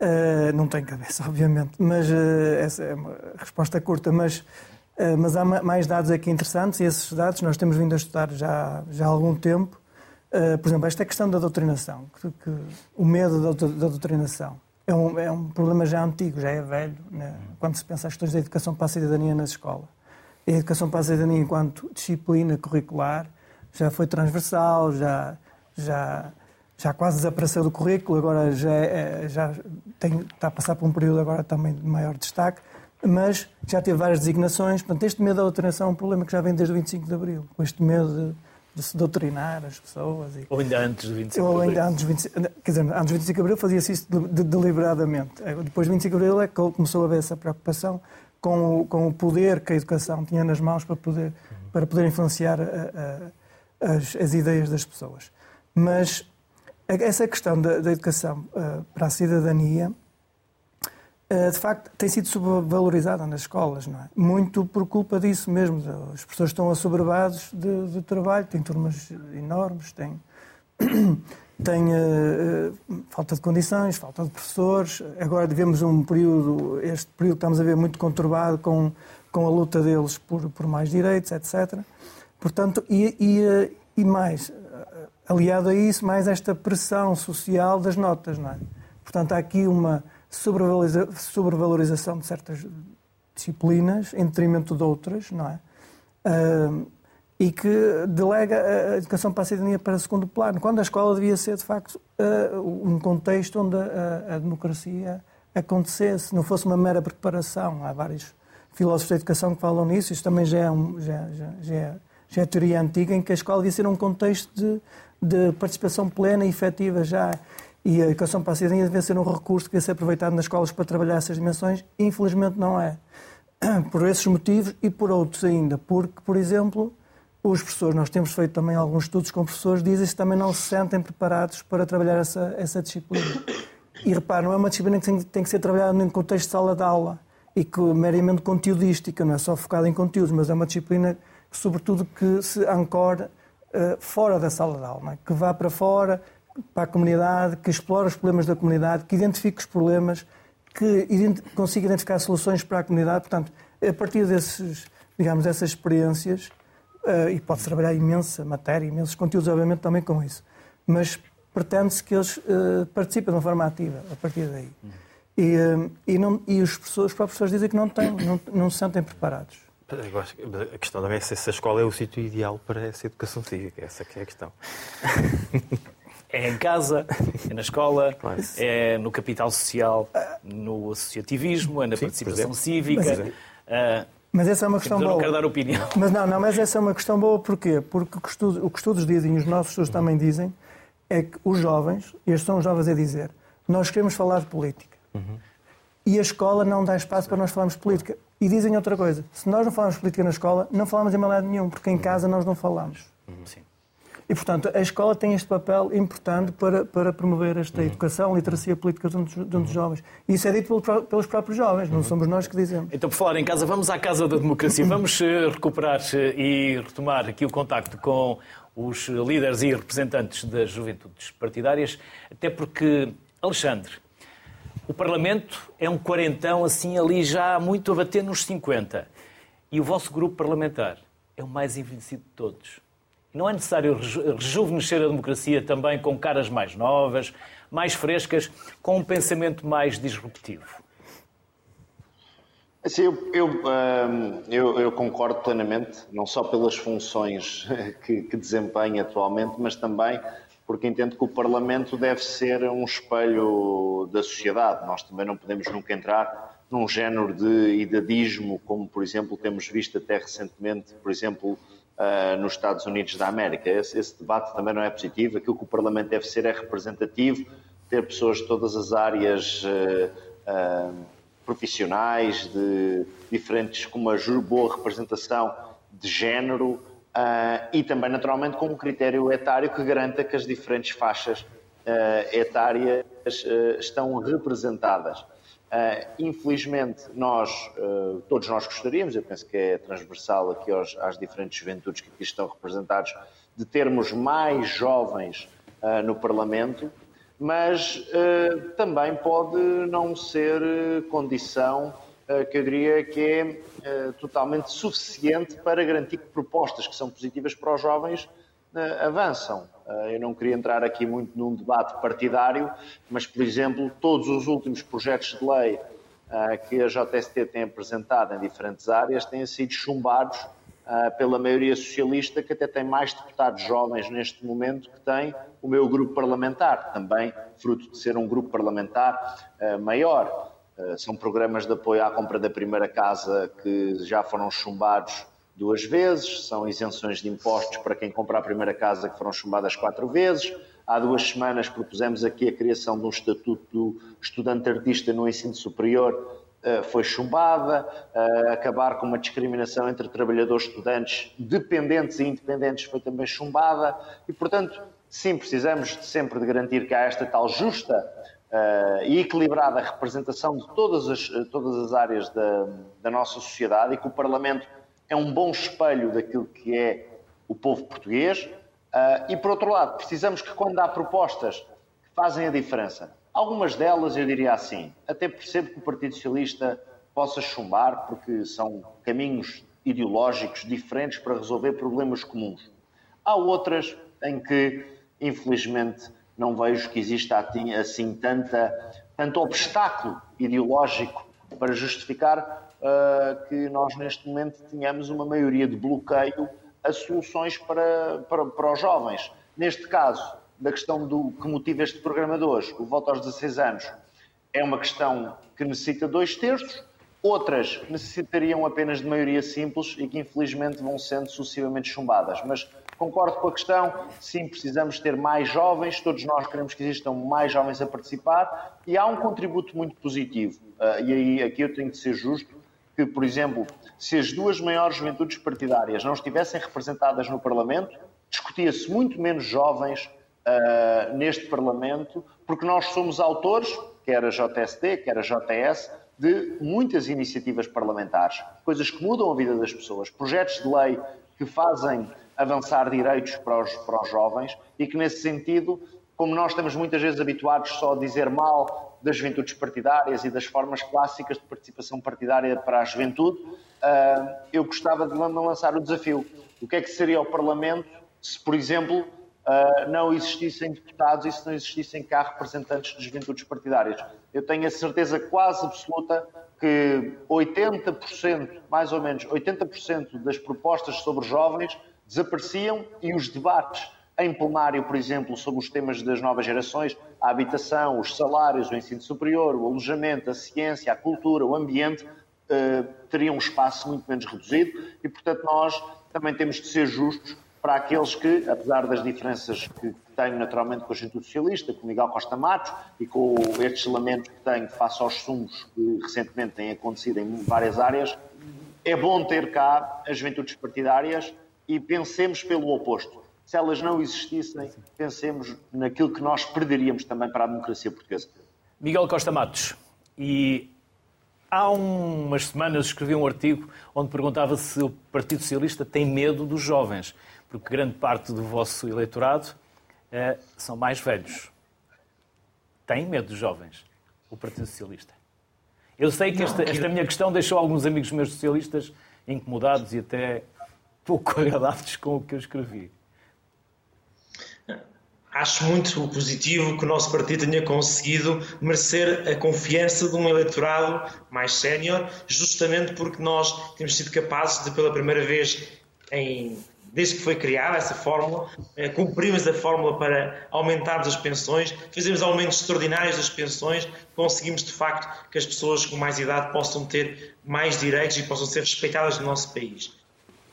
Uh, não tem cabeça, obviamente, mas uh, essa é uma resposta curta, mas, mas há mais dados aqui interessantes e esses dados nós temos vindo a estudar já, já há algum tempo. por exemplo, esta questão da doutrinação, que, que o medo da doutrinação é um, é um, problema já antigo, já é velho, né? quando se pensa as questões da educação para a cidadania na escola. A educação para a cidadania enquanto disciplina curricular já foi transversal, já, já já quase desapareceu do currículo, agora já, é, já tem, está a passar por um período agora também de maior destaque, mas já teve várias designações. Portanto, este medo da doutrinação é um problema que já vem desde o 25 de Abril, com este medo de, de se doutrinar as pessoas. E, ou ainda antes do 25 de Abril. Ou ainda antes do 25, quer dizer, antes do 25 de Abril fazia-se isso de, de, deliberadamente. É, depois do 25 de Abril é que começou a haver essa preocupação com o, com o poder que a educação tinha nas mãos para poder, para poder influenciar a, a, as, as ideias das pessoas. Mas essa questão da, da educação para a cidadania, de facto, tem sido subvalorizada nas escolas, não é? Muito por culpa disso mesmo. Os professores estão assoberbados de, de trabalho, têm turmas enormes, têm, têm uh, falta de condições, falta de professores. Agora vivemos um período, este período que estamos a ver, muito conturbado com, com a luta deles por, por mais direitos, etc. Portanto, e, e, e mais, aliado a isso, mais esta pressão social das notas, não é? Portanto, há aqui uma sobrevalorização de certas disciplinas em detrimento de outras, não é? Uh, e que delega a educação para a cidadania para segundo plano, quando a escola devia ser, de facto, uh, um contexto onde a, a, democracia acontecesse, não fosse uma mera preparação. Há vários filósofos da educação que falam nisso, isso também já é, um, já, já, já é, já é teoria antiga, em que a escola devia ser um contexto de de participação plena e efetiva já. E a educação para a cidadania deve ser um recurso que deve ser aproveitado nas escolas para trabalhar essas dimensões. Infelizmente não é. Por esses motivos e por outros ainda. Porque, por exemplo, os professores, nós temos feito também alguns estudos com professores, dizem que também não se sentem preparados para trabalhar essa, essa disciplina. E repare, não é uma disciplina que tem, tem que ser trabalhada num contexto de sala de aula e que meramente conteudística, não é só focada em conteúdos, mas é uma disciplina, sobretudo, que se ancora eh, fora da sala de aula, é? que vá para fora, para a comunidade, que explore os problemas da comunidade, que identifique os problemas, que consiga identificar soluções para a comunidade. Portanto, a partir desses, digamos, dessas experiências, uh, e pode-se trabalhar imensa matéria, imensos conteúdos, obviamente, também com isso, mas pretende-se que eles uh, participem de uma forma ativa a partir daí. E, uh, e, não, e os, professores, os próprios professores dizem que não têm, não, não se sentem preparados. A questão também é se essa escola é o sítio ideal para essa educação cívica. Essa é a questão. É em casa, é na escola, claro. é no capital social, no associativismo, é na Sim, participação cívica. É. Uh, Mas essa é uma questão Mas eu boa. não quero dar opinião. Mas não, não, mas essa é uma questão boa porquê? Porque o que, estudos, o que estudos dizem, e os nossos estudos também dizem, é que os jovens, e estes são os jovens a dizer, nós queremos falar de política. E a escola não dá espaço para nós falarmos de política. E dizem outra coisa, se nós não falamos de política na escola, não falamos em mal lado nenhum, porque em casa nós não falamos. Sim. E, portanto, a escola tem este papel importante para, para promover esta educação, literacia política junto dos jovens. E isso é dito pelo- pelos próprios jovens, não somos nós que dizemos. Então, por falar em casa, vamos à Casa da Democracia. Vamos eh, recuperar eh, e retomar aqui o contacto com os líderes e representantes das juventudes partidárias, até porque, Alexandre, o Parlamento é um quarentão assim ali já muito a bater nos 50. E o vosso grupo parlamentar é o mais envelhecido de todos. Não é necessário reju- rejuvenescer a democracia também com caras mais novas, mais frescas, com um pensamento mais disruptivo. Assim, eu, eu, hum, eu- eu concordo plenamente, não só pelas funções que, que desempenha atualmente, mas também porque entendo que o Parlamento deve ser um espelho da sociedade. Nós também não podemos nunca entrar num género de idadismo, como, por exemplo, temos visto até recentemente, por exemplo, ah, nos Estados Unidos da América. Esse, esse debate também não é positivo. Aquilo que o Parlamento deve ser é representativo, ter pessoas de todas as áreas ah, profissionais, de diferentes, com uma boa representação de género e também, naturalmente, com um critério etário que garanta que as diferentes faixas etárias estão representadas. Ah, infelizmente, nós, ah, todos nós gostaríamos, eu penso que é transversal aqui aos- às diferentes juventudes que aqui estão representados, de termos mais jovens ah, no Parlamento, mas também pode não ser condição que eu diria que é totalmente suficiente para garantir que propostas que são positivas para os jovens avançam. Eh, eu não queria entrar aqui muito num debate partidário, mas, por exemplo, todos os últimos projetos de lei eh, que a JST tem apresentado em diferentes áreas têm sido chumbados ah, pela maioria socialista, que até tem mais deputados jovens neste momento que tem o meu grupo parlamentar, também fruto de ser um grupo parlamentar ah, maior. Ah, são programas de apoio à compra da primeira casa que já foram chumbados duas vezes, são isenções de impostos para quem compra a primeira casa que foram chumbadas quatro vezes. Há duas semanas propusemos aqui a criação de um estatuto do estudante artista no ensino superior eh, foi chumbada, eh, acabar com uma discriminação entre trabalhadores estudantes dependentes e independentes foi também chumbada e, portanto, sim, precisamos sempre de garantir que há esta tal justa eh, e equilibrada representação de todas as, todas as áreas da, da nossa sociedade e que o Parlamento é um bom espelho daquilo que é o povo português. Ah, e, por outro lado, precisamos que quando há propostas que fazem a diferença, algumas delas eu diria assim, até percebo que o Partido Socialista possa chumbar, porque são caminhos ideológicos diferentes para resolver problemas comuns. Há outras em que, infelizmente, não vejo que exista assim tanta, tanto obstáculo ideológico para justificar ah, que nós, neste momento, tenhamos uma maioria de bloqueio a soluções para, para, para os jovens. Neste caso, da questão do que motiva este programa de hoje, o voto aos 16 anos, é uma questão que necessita dois terços, outras necessitariam apenas de maioria simples e que infelizmente vão sendo sucessivamente chumbadas. Mas concordo com a questão, sim, precisamos ter mais jovens, todos nós queremos que existam mais jovens a participar e há um contributo muito positivo. Ah, e aí aqui eu tenho de ser justo que, por exemplo, se as duas maiores juventudes partidárias não estivessem representadas no Parlamento, discutia-se muito menos jovens uh, neste Parlamento, porque nós somos autores, quer a JST, quer a JS, de muitas iniciativas parlamentares, coisas que mudam a vida das pessoas, projetos de lei que fazem avançar direitos para os, para os jovens e que, nesse sentido, como nós estamos muitas vezes habituados só a dizer mal das juventudes partidárias e das formas clássicas de participação partidária para a juventude, uh, eu gostava de lançar o desafio. O que é que seria o Parlamento se, por exemplo, uh, não existissem deputados e se não existissem cá representantes de juventudes partidárias? Eu tenho a certeza quase absoluta que 80%, mais ou menos, 80% das propostas sobre jovens desapareciam e os debates em plenário, por exemplo, sobre os temas das novas gerações, a habitação, os salários, o ensino superior, o alojamento, a ciência, a cultura, o ambiente, uh, teriam um espaço muito menos reduzido e, portanto, nós também temos de ser justos para aqueles que, apesar das diferenças que tenho naturalmente com a Juventude Socialista, com Miguel Costa Matos e com estes lamentos que tenho face aos sumos que recentemente têm acontecido em várias áreas, é bom ter cá as juventudes partidárias e pensemos pelo oposto. Se elas não existissem, pensemos naquilo que nós perderíamos também para a democracia portuguesa. Miguel Costa Matos, e há umas semanas escrevi um artigo onde perguntava se o Partido Socialista tem medo dos jovens porque grande parte do vosso eleitorado uh, são mais velhos. Tem medo dos jovens, o Partido Socialista. Eu sei que esta, esta minha questão deixou alguns amigos meus socialistas incomodados e até pouco agradados com o que eu escrevi. Acho muito positivo que o nosso partido tenha conseguido merecer a confiança de um eleitorado mais sénior, justamente porque nós temos sido capazes de, pela primeira vez em desde que foi criada essa fórmula, eh, cumprimos a fórmula para aumentarmos as pensões, fizemos aumentos extraordinários das pensões, conseguimos de facto que as pessoas com mais idade possam ter mais direitos e possam ser respeitadas no nosso país.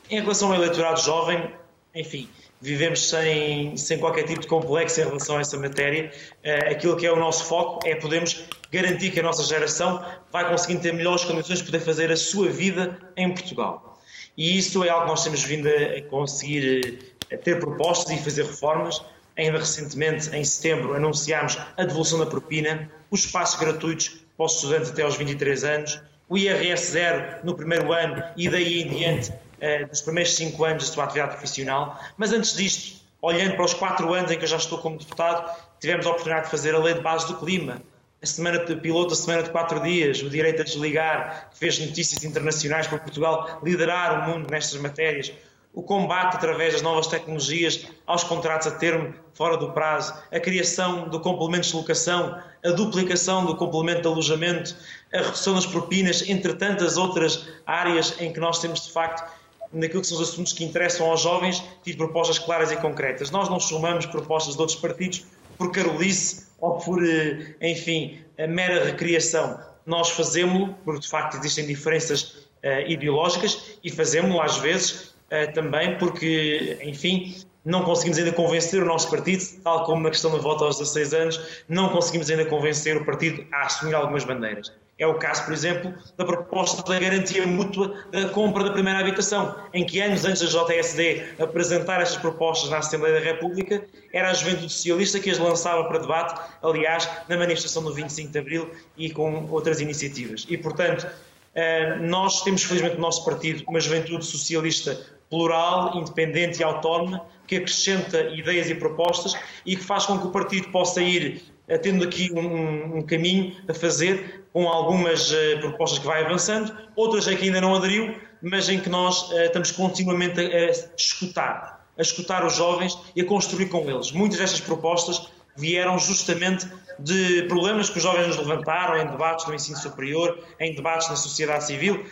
Em relação ao eleitorado jovem, enfim, vivemos sem, sem qualquer tipo de complexo em relação a essa matéria. Uh, aquilo que é o nosso foco é podermos garantir que a nossa geração vai conseguir ter melhores condições de poder fazer a sua vida em Portugal. E isso é algo que nós temos vindo a conseguir a ter propostas e fazer reformas. Ainda recentemente, em setembro, anunciámos a devolução da propina, os espaços gratuitos para os estudantes até aos 23 anos, o IRS zero no primeiro ano e daí em diante, eh, nos primeiros cinco anos da sua atividade profissional. Mas antes disto, olhando para os quatro anos em que eu já estou como deputado, tivemos a oportunidade de fazer a lei de base do clima, a semana de piloto, a semana de quatro dias, o direito a desligar, que fez notícias internacionais para Portugal liderar o mundo nestas matérias, o combate através das novas tecnologias aos contratos a termo fora do prazo, a criação do complemento de locação, a duplicação do complemento de alojamento, a redução das propinas, entre tantas outras áreas em que nós temos de facto naquilo que são os assuntos que interessam aos jovens, tive propostas claras e concretas. Nós não somamos propostas de outros partidos por carolice ou por, eh, enfim, mera recriação. Nós fazemos-lo porque, de facto, existem diferenças uh, ideológicas e fazemos-lo, às vezes, uh, também porque, enfim, não conseguimos ainda convencer o nosso partido, tal como na questão da volta aos 16 anos, não conseguimos ainda convencer o partido a assumir algumas bandeiras. É o caso, por exemplo, da proposta da garantia mútua da compra da primeira habitação, em que anos antes da JSD apresentar estas propostas na Assembleia da República, era a Juventude Socialista que as lançava para debate, aliás, na manifestação do 25 de Abril e com outras iniciativas. E, portanto, eh, nós temos, felizmente, no nosso partido uma juventude socialista plural, independente e autónoma, que acrescenta ideias e propostas e que faz com que o partido possa ir tendo aqui um, um, caminho a fazer com algumas uh, propostas que vai avançando, outras é que ainda não aderiu, mas em que nós uh, estamos continuamente a, a, escutar, a escutar os jovens e a construir com eles. Muitas destas propostas vieram justamente de problemas que os jovens nos levantaram em debates no ensino superior, em debates na sociedade civil.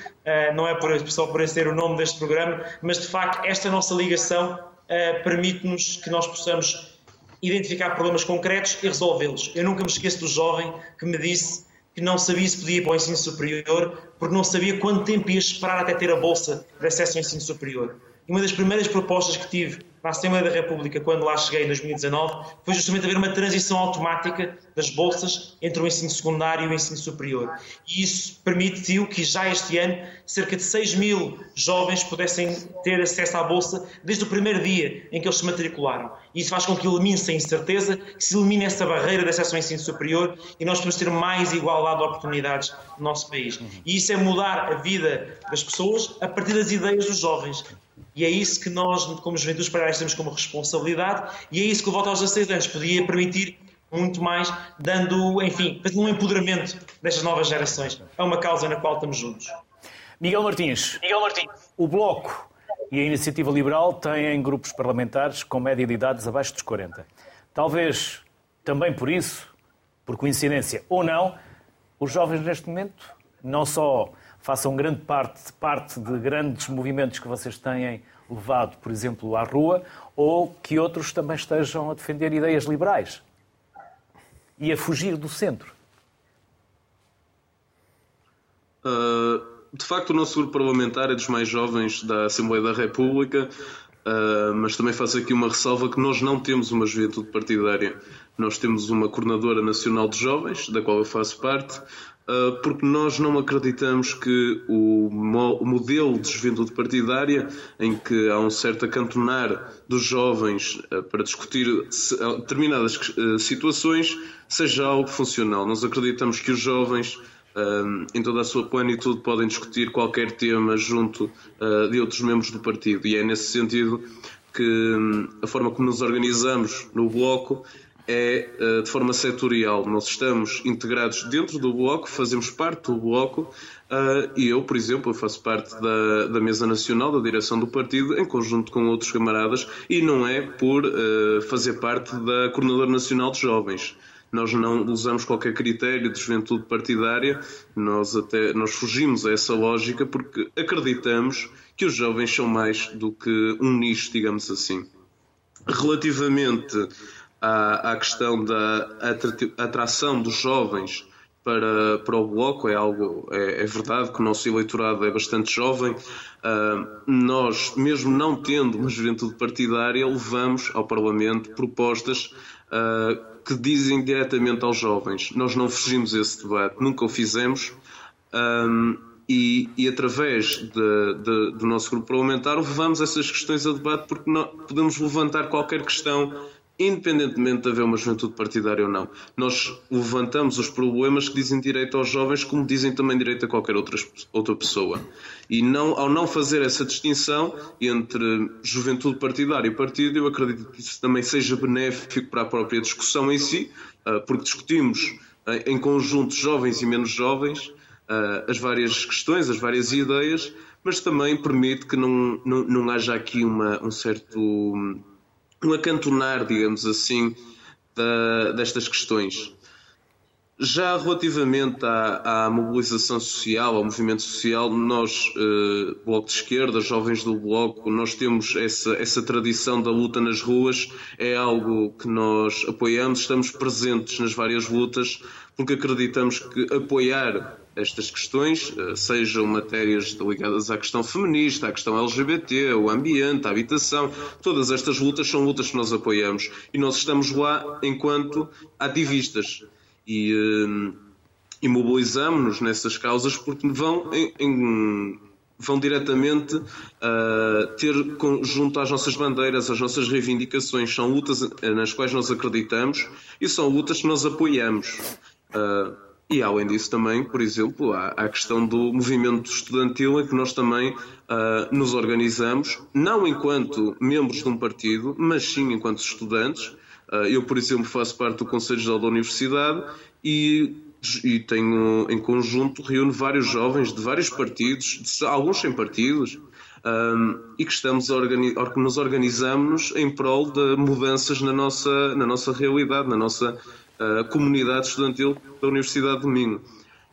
Não é só por esse ser o nome deste programa, mas de facto esta nossa ligação permite-nos que nós possamos identificar problemas concretos e resolvê-los. Eu nunca me esqueço do jovem que me disse que não sabia se podia ir para o ensino superior porque não sabia quanto tempo ia esperar até ter a bolsa de acesso ao ensino superior. Uma das primeiras propostas que tive na Assembleia da República, quando lá cheguei em 2019, foi justamente haver uma transição automática das bolsas entre o ensino secundário e o ensino superior. E isso permitiu que já este ano cerca de 6 mil jovens pudessem ter acesso à bolsa desde o primeiro dia em que eles se matricularam. E isso faz com que elimine-se a incerteza, que se elimine essa barreira de acesso ao ensino superior e nós podemos ter mais igualdade de oportunidades no nosso país. E isso é mudar a vida das pessoas a partir das ideias dos jovens. E é isso que nós, como Juventudes Paradas, temos como responsabilidade, e é isso que o voto aos 16 anos podia permitir muito mais, dando, enfim, um empoderamento destas novas gerações. É uma causa na qual estamos juntos. Miguel Martins. Miguel Martins. O Bloco e a Iniciativa Liberal têm grupos parlamentares com média de idades abaixo dos 40. Talvez também por isso, por coincidência ou não, os jovens neste momento não só façam grande parte, parte de grandes movimentos que vocês têm levado, por exemplo, à rua, ou que outros também estejam a defender ideias liberais e a fugir do centro? Uh, de facto, o nosso grupo parlamentar é dos mais jovens da Assembleia da República, uh, mas também faço aqui uma ressalva que nós não temos uma juventude partidária. Nós temos uma coordenadora nacional de jovens, da qual eu faço parte, porque nós não acreditamos que o, mo o, modelo de juventude partidária, em que há um certo acantonar dos jovens uh, para discutir determinadas situações, seja algo funcional. Nós acreditamos que os jovens em toda a sua plenitude podem discutir qualquer tema junto de outros membros do partido. E é nesse sentido que um, a forma como nos organizamos no Bloco é uh, de forma setorial. Nós estamos integrados dentro do Bloco, fazemos parte do Bloco uh, e eu, por exemplo, faço parte da, da Mesa Nacional, da direção do partido, em conjunto com outros camaradas, e não é por fazer parte da Coordenadora Nacional de Jovens nós não usamos qualquer critério de juventude partidária, nós até nós fugimos a essa lógica porque acreditamos que os jovens são mais do que um nicho, digamos assim. Relativamente à, à questão da atração dos jovens para, para o Bloco, é algo, é, é, verdade que o nosso eleitorado é bastante jovem. Uh, nós, mesmo não tendo uma juventude partidária, levamos ao Parlamento propostas uh, que dizem diretamente aos jovens. Nós não fugimos esse debate, nunca o fizemos. Um, e, e, através de, de, do nosso grupo parlamentar levamos essas questões a debate porque podemos levantar qualquer questão independentemente de haver uma juventude partidária ou não. Nós levantamos os problemas que dizem direito aos jovens, como dizem também direito a qualquer outra, outra pessoa. E não, ao não fazer essa distinção entre juventude partidária e partido, eu acredito que isso também seja benéfico para a própria discussão em si, ah, porque discutimos ah, em conjunto jovens e menos jovens ah, as várias questões, as várias ideias, mas também permite que não, não, não haja aqui uma, um certo um acantonar, digamos assim, da, destas questões. Já relativamente à, à, mobilização social, ao movimento social, nós, eh, Bloco de Esquerda, jovens do Bloco, nós temos essa, essa tradição da luta nas ruas, é algo que nós apoiamos, estamos presentes nas várias lutas, porque acreditamos que apoiar estas questões, eh, sejam matérias ligadas à questão feminista, à questão LGBT, o ambiente, a habitação, todas estas lutas são lutas que nós apoiamos e nós estamos lá enquanto ativistas e, eh, e mobilizamos-nos nessas causas porque vão em, em vão diretamente uh, ter junto às nossas bandeiras, às nossas reivindicações. São lutas nas quais nós acreditamos e são lutas que nós apoiamos. Uh, e além disso também, por exemplo, há a questão do movimento estudantil em que nós também uh, nos organizamos, não enquanto membros de um partido, mas sim enquanto estudantes. Uh, eu, por exemplo, faço parte do Conselho Geral da Universidade e, e tenho em conjunto, reúno vários jovens de vários partidos, de, alguns sem partidos, um, e que estamos organi nos organizamos em prol de mudanças na nossa, na nossa realidade, na nossa a comunidade estudantil da Universidade de Minho.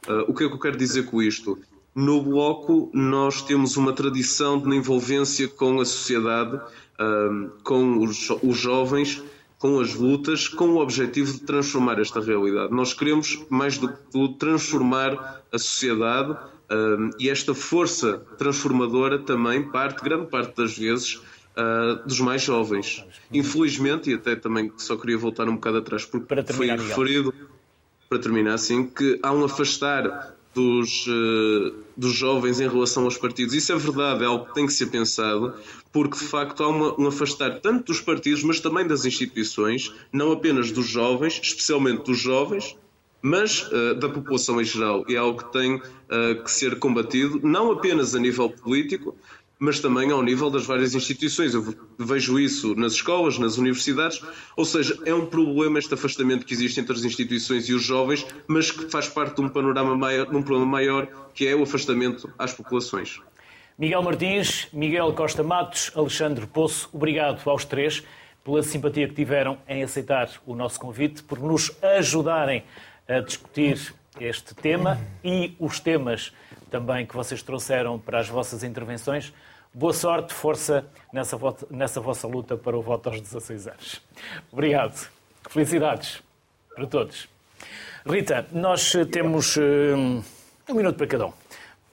Uh, o que é que eu quero dizer com isto? No Bloco, nós temos uma tradição de envolvência com a sociedade, uh, com os, jovens, com as lutas, com o objetivo de transformar esta realidade. Nós queremos, mais do que tudo, transformar a sociedade uh, e esta força transformadora também parte, grande parte das vezes, uh, dos mais jovens. Infelizmente, e até também só queria voltar um bocado atrás, porque para terminar, foi referido, para terminar assim, que há um afastar dos, uh, dos jovens em relação aos partidos. Isso é verdade, é algo que tem que ser pensado, porque de facto há uma, um afastar tanto dos partidos, mas também das instituições, não apenas dos jovens, especialmente dos jovens, mas uh, da população em geral. E é algo que tem uh, que ser combatido, não apenas a nível político, mas também ao nível das várias instituições. Eu vejo isso nas escolas, nas universidades, ou seja, é um problema este afastamento que existe entre as instituições e os jovens, mas que faz parte de um panorama maior, de um problema maior, que é o afastamento às populações. Miguel Martins, Miguel Costa Matos, Alexandre Poço, obrigado aos três pela simpatia que tiveram em aceitar o nosso convite, por nos ajudarem a discutir este tema e os temas também que vocês trouxeram para as vossas intervenções. Boa sorte, força nessa, nessa vossa luta para o voto aos 16 anos. Obrigado. Felicidades para todos. Rita, nós temos um minuto para cada um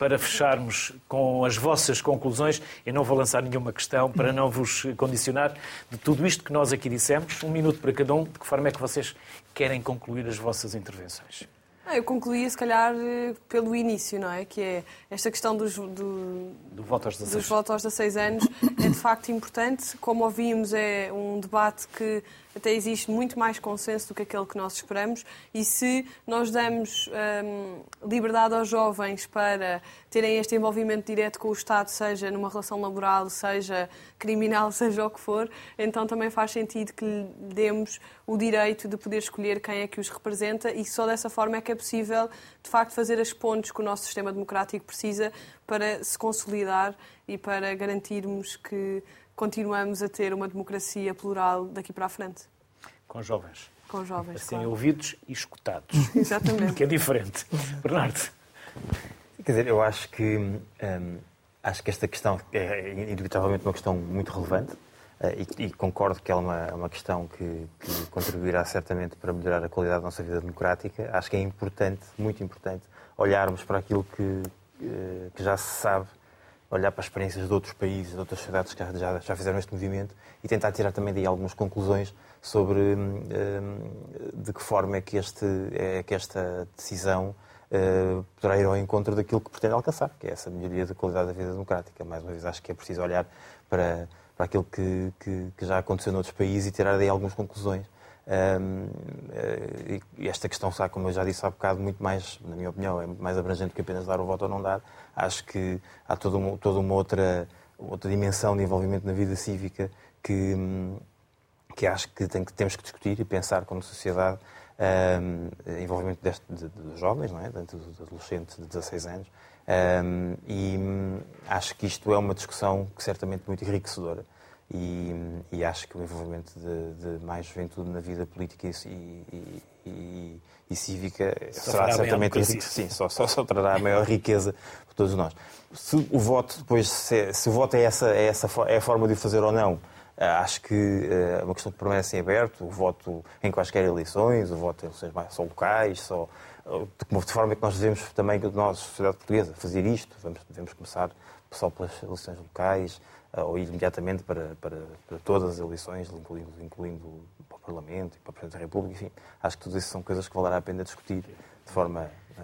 para fecharmos com as vossas conclusões. Eu não vou lançar nenhuma questão para não vos condicionar de tudo isto que nós aqui dissemos. Um minuto para cada um. De que forma é que vocês querem concluir as vossas intervenções? Ah, eu concluía, se calhar, eh, pelo início, não é? Que é esta questão dos, do, do voto aos 16. dos votos aos 16 anos é de facto importante. Como ouvimos, é um debate que até existe muito mais consenso do que aquele que nós esperamos. E se nós damos hum, liberdade aos jovens para terem este envolvimento direto com o Estado, seja numa relação laboral, seja criminal, seja o que for, então também faz sentido que lhe demos o direito de poder escolher quem é que os representa e só dessa forma é que é possível, de facto, fazer as pontes que o nosso sistema democrático precisa para se consolidar e para garantirmos que continuamos a ter uma democracia plural daqui para a frente. Com jovens. Com jovens. Assim, claro. ouvidos e escutados. Exatamente. que é diferente. Bernardo. Quer dizer, eu acho que, hum, acho que esta questão é indubitavelmente uma questão muito relevante uh, e, e, concordo que é uma, uma questão que, que, contribuirá certamente para melhorar a qualidade da nossa vida democrática. Acho que é importante, muito importante, olharmos para aquilo que, uh, que já se sabe olhar para as experiências de outros países, de outras sociedades que já, já fizeram este movimento e tentar tirar também daí algumas conclusões sobre hum, de que forma é que, este, é que esta decisão uh, poderá ir ao encontro daquilo que pretende alcançar, que é essa melhoria da qualidade da vida democrática. Mais uma vez, acho que é preciso olhar para, para aquilo que, que, que já aconteceu noutros países e tirar daí algumas conclusões. Um, uh, e esta questão está, como eu já disse há bocado, muito mais, na minha opinião, é muito mais abrangente que apenas dar o voto ou não dar. Acho que há toda uma, toda uma outra, outra dimensão de envolvimento na vida cívica que, que acho que, tem, que temos que discutir e pensar como sociedade um, envolvimento deste, de, dos jovens, não é? dos adolescentes de 16 anos. Um, e um, acho que isto é uma discussão que certamente muito enriquecedora. E, e acho que o envolvimento de, de, mais juventude na vida política e, e, e cívica só será certamente sim, só, só, só trará a maior riqueza para todos nós. Se o voto depois se, se o voto é essa, é essa é a forma de o fazer ou não, eh, acho que é uma questão que permanece em aberto, o voto em quaisquer eleições, o voto em eleições mais, só locais, só, de forma que nós devemos também, nós, sociedade portuguesa, fazer isto. Vamos, devemos começar só pelas eleições locais ou ir imediatamente para, para, para todas as eleições, incluindo, incluindo para o Parlamento e para o Presidente da República. Enfim, acho que tudo isso são coisas que valerá a pena discutir de forma uh,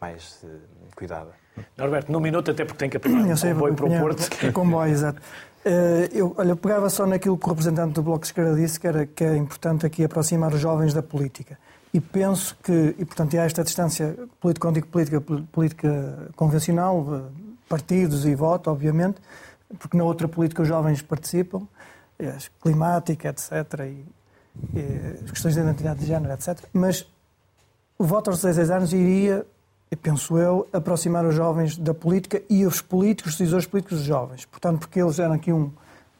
mais uh, cuidada. Norberto, num minuto, até porque tem que apanhar um comboio para o Porto. Comboio, exato. Eh, eu, olha, eu pegava só naquilo que o representante do Bloco de Esquerda disse, que, era, que é importante aqui aproximar os jovens da política. E penso que, e portanto, há esta distância político-política política convencional, eh, partidos e voto, obviamente, porque na outra política os jovens participam, climática, etc., e, e as questões de identidade de género, etc. Mas o voto aos 16 anos iria penso eu, aproximar os jovens da política e os políticos, os decisores políticos dos jovens. Portanto, porque eles eram aqui um,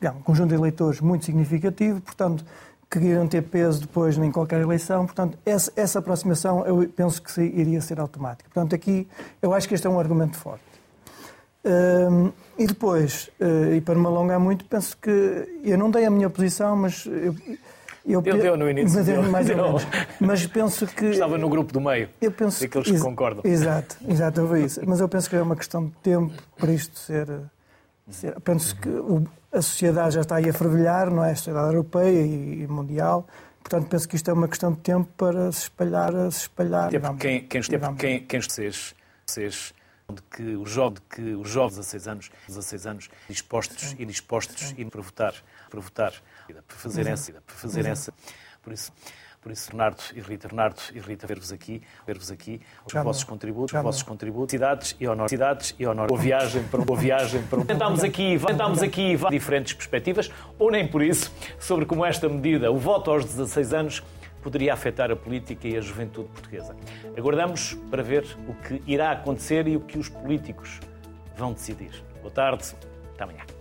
um conjunto de eleitores muito significativo, portanto, que iriam ter peso depois em qualquer eleição. Portanto, essa, essa aproximação eu penso que iria ser automática. Portanto, aqui eu acho que este é um argumento forte. E depois, uh, e para me alongar muito, penso que eu não dei a minha posição, mas eu, eu, deu, deu no início. Mas, deu, mais ou menos. mas penso que. Estava no grupo do meio. Eu penso daqueles que concordam. Exato, exato, eu vi isso. Mas eu penso que é uma questão de tempo para isto ser. ser penso que o, a sociedade já está aí a fervilhar, não é? A sociedade europeia e, e, mundial. Portanto, penso que isto é uma questão de tempo para se espalhar, se espalhar. Até porque quem, quem, quem, quem, quem vocês, vocês de que os jovens, de que os jovens a 16 anos, 16 anos dispostos e dispostos Sim. para votar, para votar para fazer essa, para fazer essa. Por isso, por isso, Bernardo e Rita, Bernardo e Rita, ver-vos aqui, ver-vos aqui, os Chama. vossos contributos, os vossos contributos, cidades e honor, cidades e honor. Boa viagem para boa viagem para um... Tentámos aqui, tentámos aqui diferentes perspectivas, ou nem por isso, sobre como esta medida, o voto aos 16 anos, poderia afetar a política e a juventude portuguesa. Aguardamos para ver o que irá acontecer e o que os políticos vão decidir. Boa tarde, até amanhã.